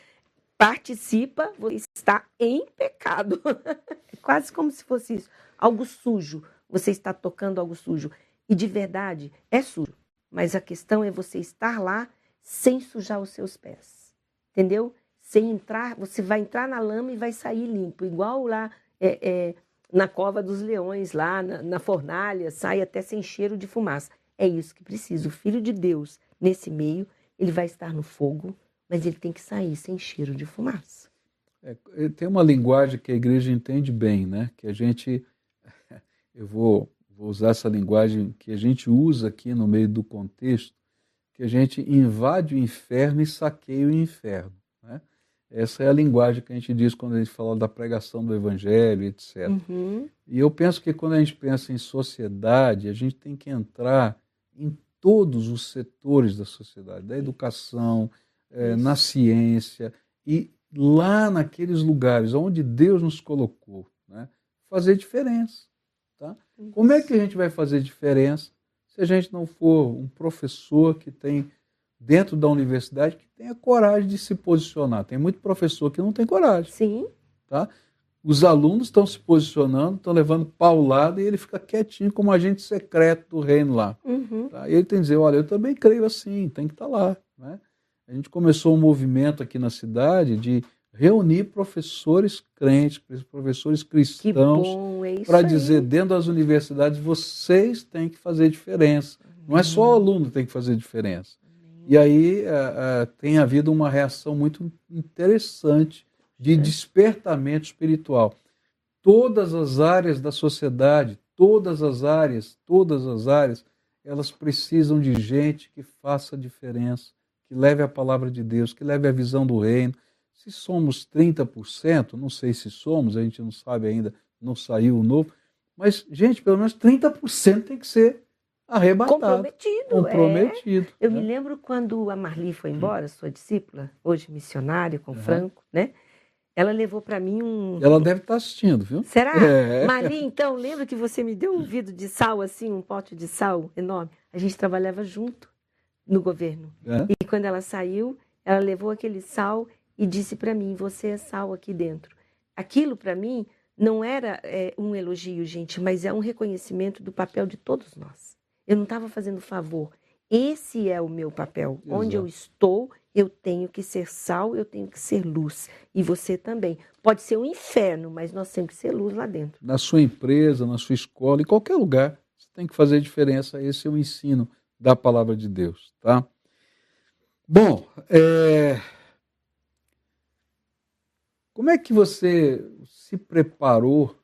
participa, você está em pecado. É quase como se fosse isso. Algo sujo. Você está tocando algo sujo. E de verdade, é sujo. Mas a questão é você estar lá sem sujar os seus pés. Entendeu? Sem entrar, você vai entrar na lama e vai sair limpo. Igual lá é, é, na cova dos leões, lá na, na fornalha, sai até sem cheiro de fumaça. É isso que precisa. O Filho de Deus, nesse meio, ele vai estar no fogo, mas ele tem que sair sem cheiro de fumaça. É, tem uma linguagem que a igreja entende bem, né? Que a gente, eu vou, vou usar essa linguagem que a gente usa aqui no meio do contexto, que a gente invade o inferno e saqueia o inferno. Né? Essa é a linguagem que a gente diz quando a gente fala da pregação do evangelho, etc. Uhum. E eu penso que quando a gente pensa em sociedade, a gente tem que entrar em todos os setores da sociedade, da educação, é, na ciência e lá naqueles lugares onde Deus nos colocou, né, fazer diferença. Tá? Como é que a gente vai fazer diferença se a gente não for um professor que tem, dentro da universidade, que tenha coragem de se posicionar? Tem muito professor que não tem coragem. Sim. Tá? Os alunos estão se posicionando, estão levando paulada e ele fica quietinho como agente secreto do reino lá. Uhum. Tá? E ele tem que dizer, olha, eu também creio assim, tem que estar tá lá. Né? A gente começou um movimento aqui na cidade de reunir professores crentes, professores cristãos, é para dizer dentro das universidades vocês têm que fazer diferença. Não é só o aluno que tem que fazer diferença. E aí uh, uh, tem havido uma reação muito interessante de despertamento espiritual. Todas as áreas da sociedade, todas as áreas, todas as áreas, elas precisam de gente que faça diferença que leve a palavra de Deus, que leve a visão do reino. Se somos 30%, não sei se somos, a gente não sabe ainda, não saiu o novo, mas, gente, pelo menos 30% tem que ser arrebatado. Comprometido. Comprometido. É. Eu né? me lembro quando a Marli foi embora, sua discípula, hoje missionária com uhum. Franco, né? Ela levou para mim um. Ela deve estar tá assistindo, viu? Será? É. Marli, então, lembra que você me deu um vidro de sal, assim, um pote de sal enorme? A gente trabalhava junto no governo. É? E quando ela saiu, ela levou aquele sal e disse para mim: Você é sal aqui dentro. Aquilo para mim não era é, um elogio, gente, mas é um reconhecimento do papel de todos nós. Eu não estava fazendo favor. Esse é o meu papel. Exato. Onde eu estou, eu tenho que ser sal, eu tenho que ser luz. E você também. Pode ser um inferno, mas nós temos que ser luz lá dentro. Na sua empresa, na sua escola, em qualquer lugar, você tem que fazer diferença. Esse é o ensino da palavra de Deus, tá? Bom, é... como é que você se preparou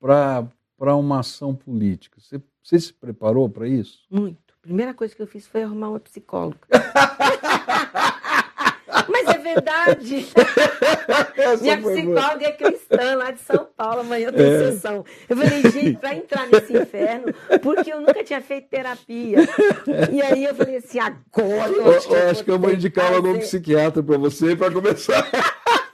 para uma ação política? Você, você se preparou para isso? Muito. Primeira coisa que eu fiz foi arrumar uma psicóloga. Verdade. Minha psicóloga é cristã lá de São Paulo, amanhã tem é. sessão. Eu falei, gente, para entrar nesse inferno, porque eu nunca tinha feito terapia. E aí eu falei assim, agora eu acho que eu, eu, acho que eu vou indicar fazer... algum psiquiatra para você para começar.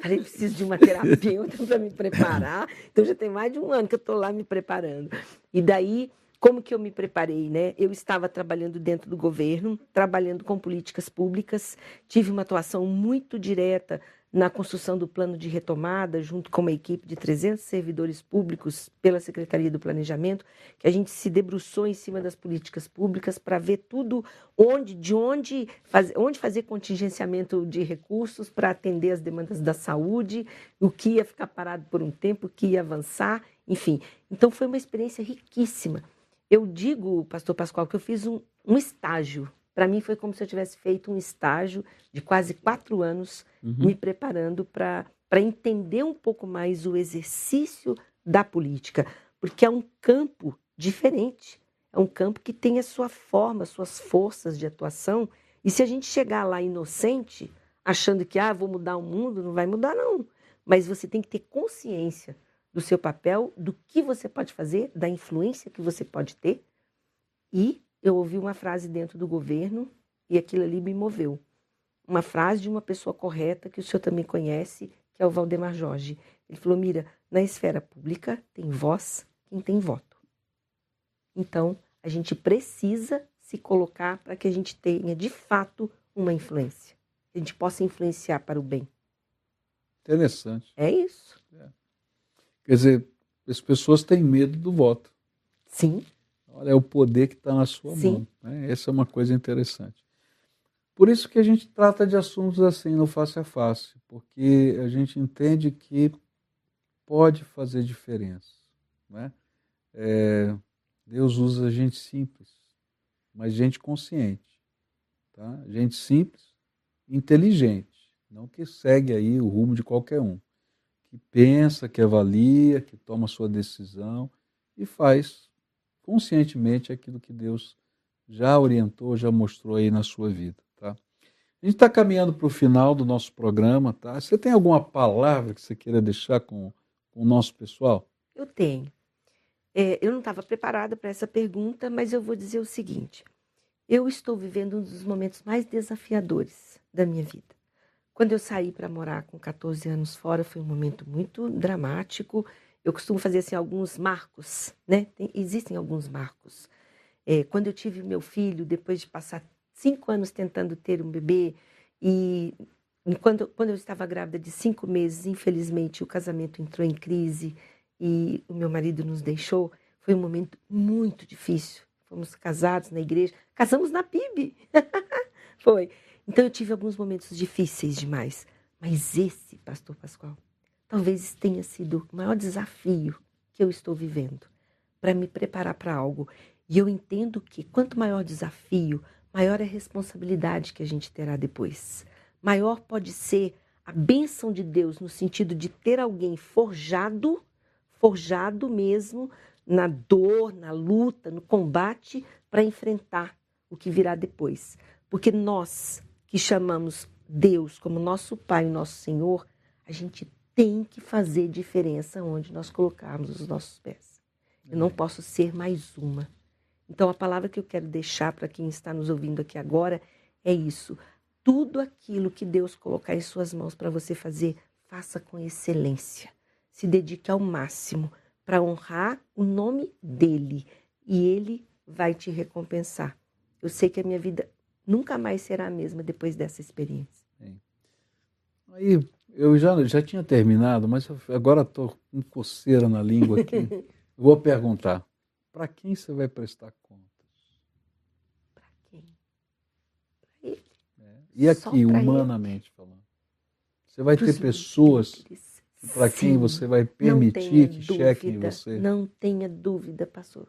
Falei, preciso de uma terapeuta para me preparar. Então já tem mais de um ano que eu estou lá me preparando. E daí como que eu me preparei, né? Eu estava trabalhando dentro do governo, trabalhando com políticas públicas, tive uma atuação muito direta na construção do plano de retomada, junto com uma equipe de 300 servidores públicos pela Secretaria do Planejamento, que a gente se debruçou em cima das políticas públicas para ver tudo onde, de onde, onde fazer contingenciamento de recursos para atender as demandas da saúde, o que ia ficar parado por um tempo, o que ia avançar, enfim. Então foi uma experiência riquíssima. Eu digo, pastor Pascoal, que eu fiz um, um estágio. Para mim foi como se eu tivesse feito um estágio de quase quatro anos, uhum. me preparando para entender um pouco mais o exercício da política, porque é um campo diferente. É um campo que tem a sua forma, suas forças de atuação. E se a gente chegar lá inocente, achando que ah, vou mudar o mundo, não vai mudar, não. Mas você tem que ter consciência do seu papel, do que você pode fazer, da influência que você pode ter. E eu ouvi uma frase dentro do governo e aquilo ali me moveu. uma frase de uma pessoa correta que o senhor também conhece, que é o Valdemar Jorge. Ele falou: Mira, na esfera pública tem voz quem tem voto. Então, a gente precisa se colocar para que a gente tenha, de fato, uma influência. Que a gente possa influenciar para o bem. Interessante. É isso. Quer dizer, as pessoas têm medo do voto. Sim. Olha, é o poder que está na sua Sim. mão. Né? Essa é uma coisa interessante. Por isso que a gente trata de assuntos assim no face a face, porque a gente entende que pode fazer diferença. Né? É, Deus usa gente simples, mas gente consciente. Tá? Gente simples, inteligente, não que segue aí o rumo de qualquer um. Que pensa, que avalia, que toma sua decisão e faz conscientemente aquilo que Deus já orientou, já mostrou aí na sua vida. Tá? A gente está caminhando para o final do nosso programa. Tá? Você tem alguma palavra que você queira deixar com, com o nosso pessoal? Eu tenho. É, eu não estava preparada para essa pergunta, mas eu vou dizer o seguinte: eu estou vivendo um dos momentos mais desafiadores da minha vida. Quando eu saí para morar com 14 anos fora, foi um momento muito dramático. Eu costumo fazer assim alguns marcos, né? Tem, existem alguns marcos. É, quando eu tive meu filho, depois de passar cinco anos tentando ter um bebê e quando, quando eu estava grávida de cinco meses, infelizmente o casamento entrou em crise e o meu marido nos deixou. Foi um momento muito difícil. Fomos casados na igreja, casamos na PIB. Foi. Então eu tive alguns momentos difíceis demais. Mas esse, Pastor Pascoal, talvez tenha sido o maior desafio que eu estou vivendo para me preparar para algo. E eu entendo que quanto maior desafio, maior é a responsabilidade que a gente terá depois. Maior pode ser a bênção de Deus no sentido de ter alguém forjado, forjado mesmo na dor, na luta, no combate para enfrentar o que virá depois. Porque nós que chamamos Deus como nosso Pai e nosso Senhor, a gente tem que fazer diferença onde nós colocarmos os nossos pés. Eu não posso ser mais uma. Então, a palavra que eu quero deixar para quem está nos ouvindo aqui agora é isso. Tudo aquilo que Deus colocar em suas mãos para você fazer, faça com excelência. Se dedique ao máximo para honrar o nome dele e ele vai te recompensar. Eu sei que a minha vida nunca mais será a mesma depois dessa experiência. Aí eu já, já tinha terminado, mas agora estou com coceira na língua aqui. Vou perguntar. Para quem você vai prestar contas? Para quem? Para ele. É. E aqui, humanamente ele. falando? Você vai Pros ter pessoas para quem você vai permitir que dúvida, chequem você? Não tenha dúvida, pastor.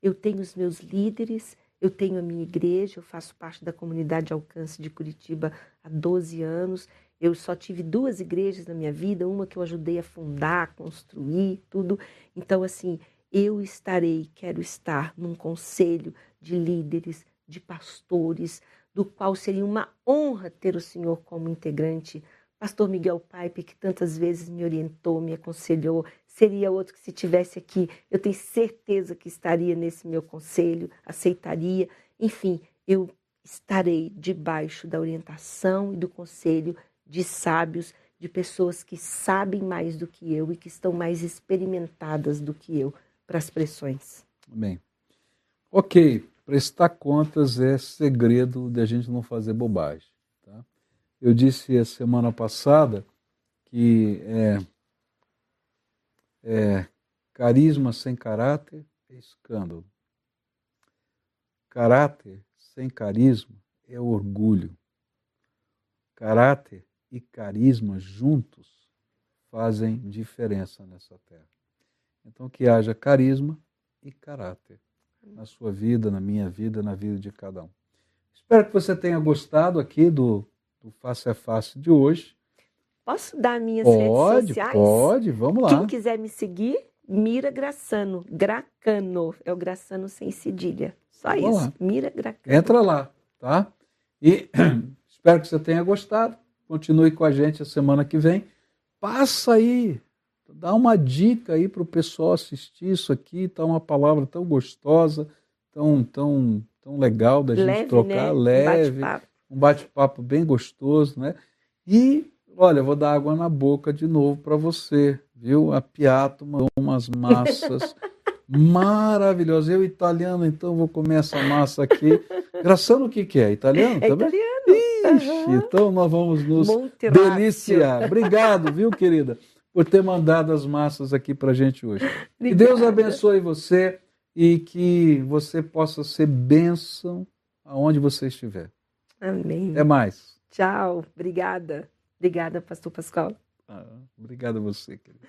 Eu tenho os meus líderes, eu tenho a minha igreja, eu faço parte da comunidade Alcance de Curitiba há 12 anos. Eu só tive duas igrejas na minha vida, uma que eu ajudei a fundar, construir, tudo. Então, assim, eu estarei, quero estar num conselho de líderes, de pastores, do qual seria uma honra ter o senhor como integrante. Pastor Miguel Paipe, que tantas vezes me orientou, me aconselhou, seria outro que, se tivesse aqui, eu tenho certeza que estaria nesse meu conselho, aceitaria. Enfim, eu estarei debaixo da orientação e do conselho de sábios, de pessoas que sabem mais do que eu e que estão mais experimentadas do que eu para as pressões. Bem, ok, prestar contas é segredo de a gente não fazer bobagem. Tá? Eu disse a semana passada que é, é, carisma sem caráter é escândalo. Caráter sem carisma é orgulho. Caráter e carisma juntos fazem diferença nessa terra. Então, que haja carisma e caráter na sua vida, na minha vida, na vida de cada um. Espero que você tenha gostado aqui do, do Face a Face de hoje. Posso dar minhas pode, redes sociais? Pode, vamos lá. Quem quiser me seguir, Mira Graçano. Gracano. É o Graçano sem cedilha. Só vamos isso. Lá. Mira Gracano. Entra lá, tá? E espero que você tenha gostado. Continue com a gente a semana que vem. Passa aí Dá uma dica aí para o pessoal assistir isso aqui, tá uma palavra tão gostosa, tão, tão, tão legal da gente leve, trocar, né? leve. um bate-papo bem gostoso, né? E, olha, vou dar água na boca de novo para você, viu? A Piato mandou umas massas maravilhosas. Eu, italiano, então vou comer essa massa aqui. Graçando o que, que é? Italiano é também? italiano. Ixi, uhum. então nós vamos nos deliciar. Obrigado, viu, querida, por ter mandado as massas aqui para gente hoje. Obrigada. Que Deus abençoe você e que você possa ser bênção aonde você estiver. Amém. Até mais. Tchau. Obrigada. Obrigada, pastor Pascal. Ah, obrigado a você, querido.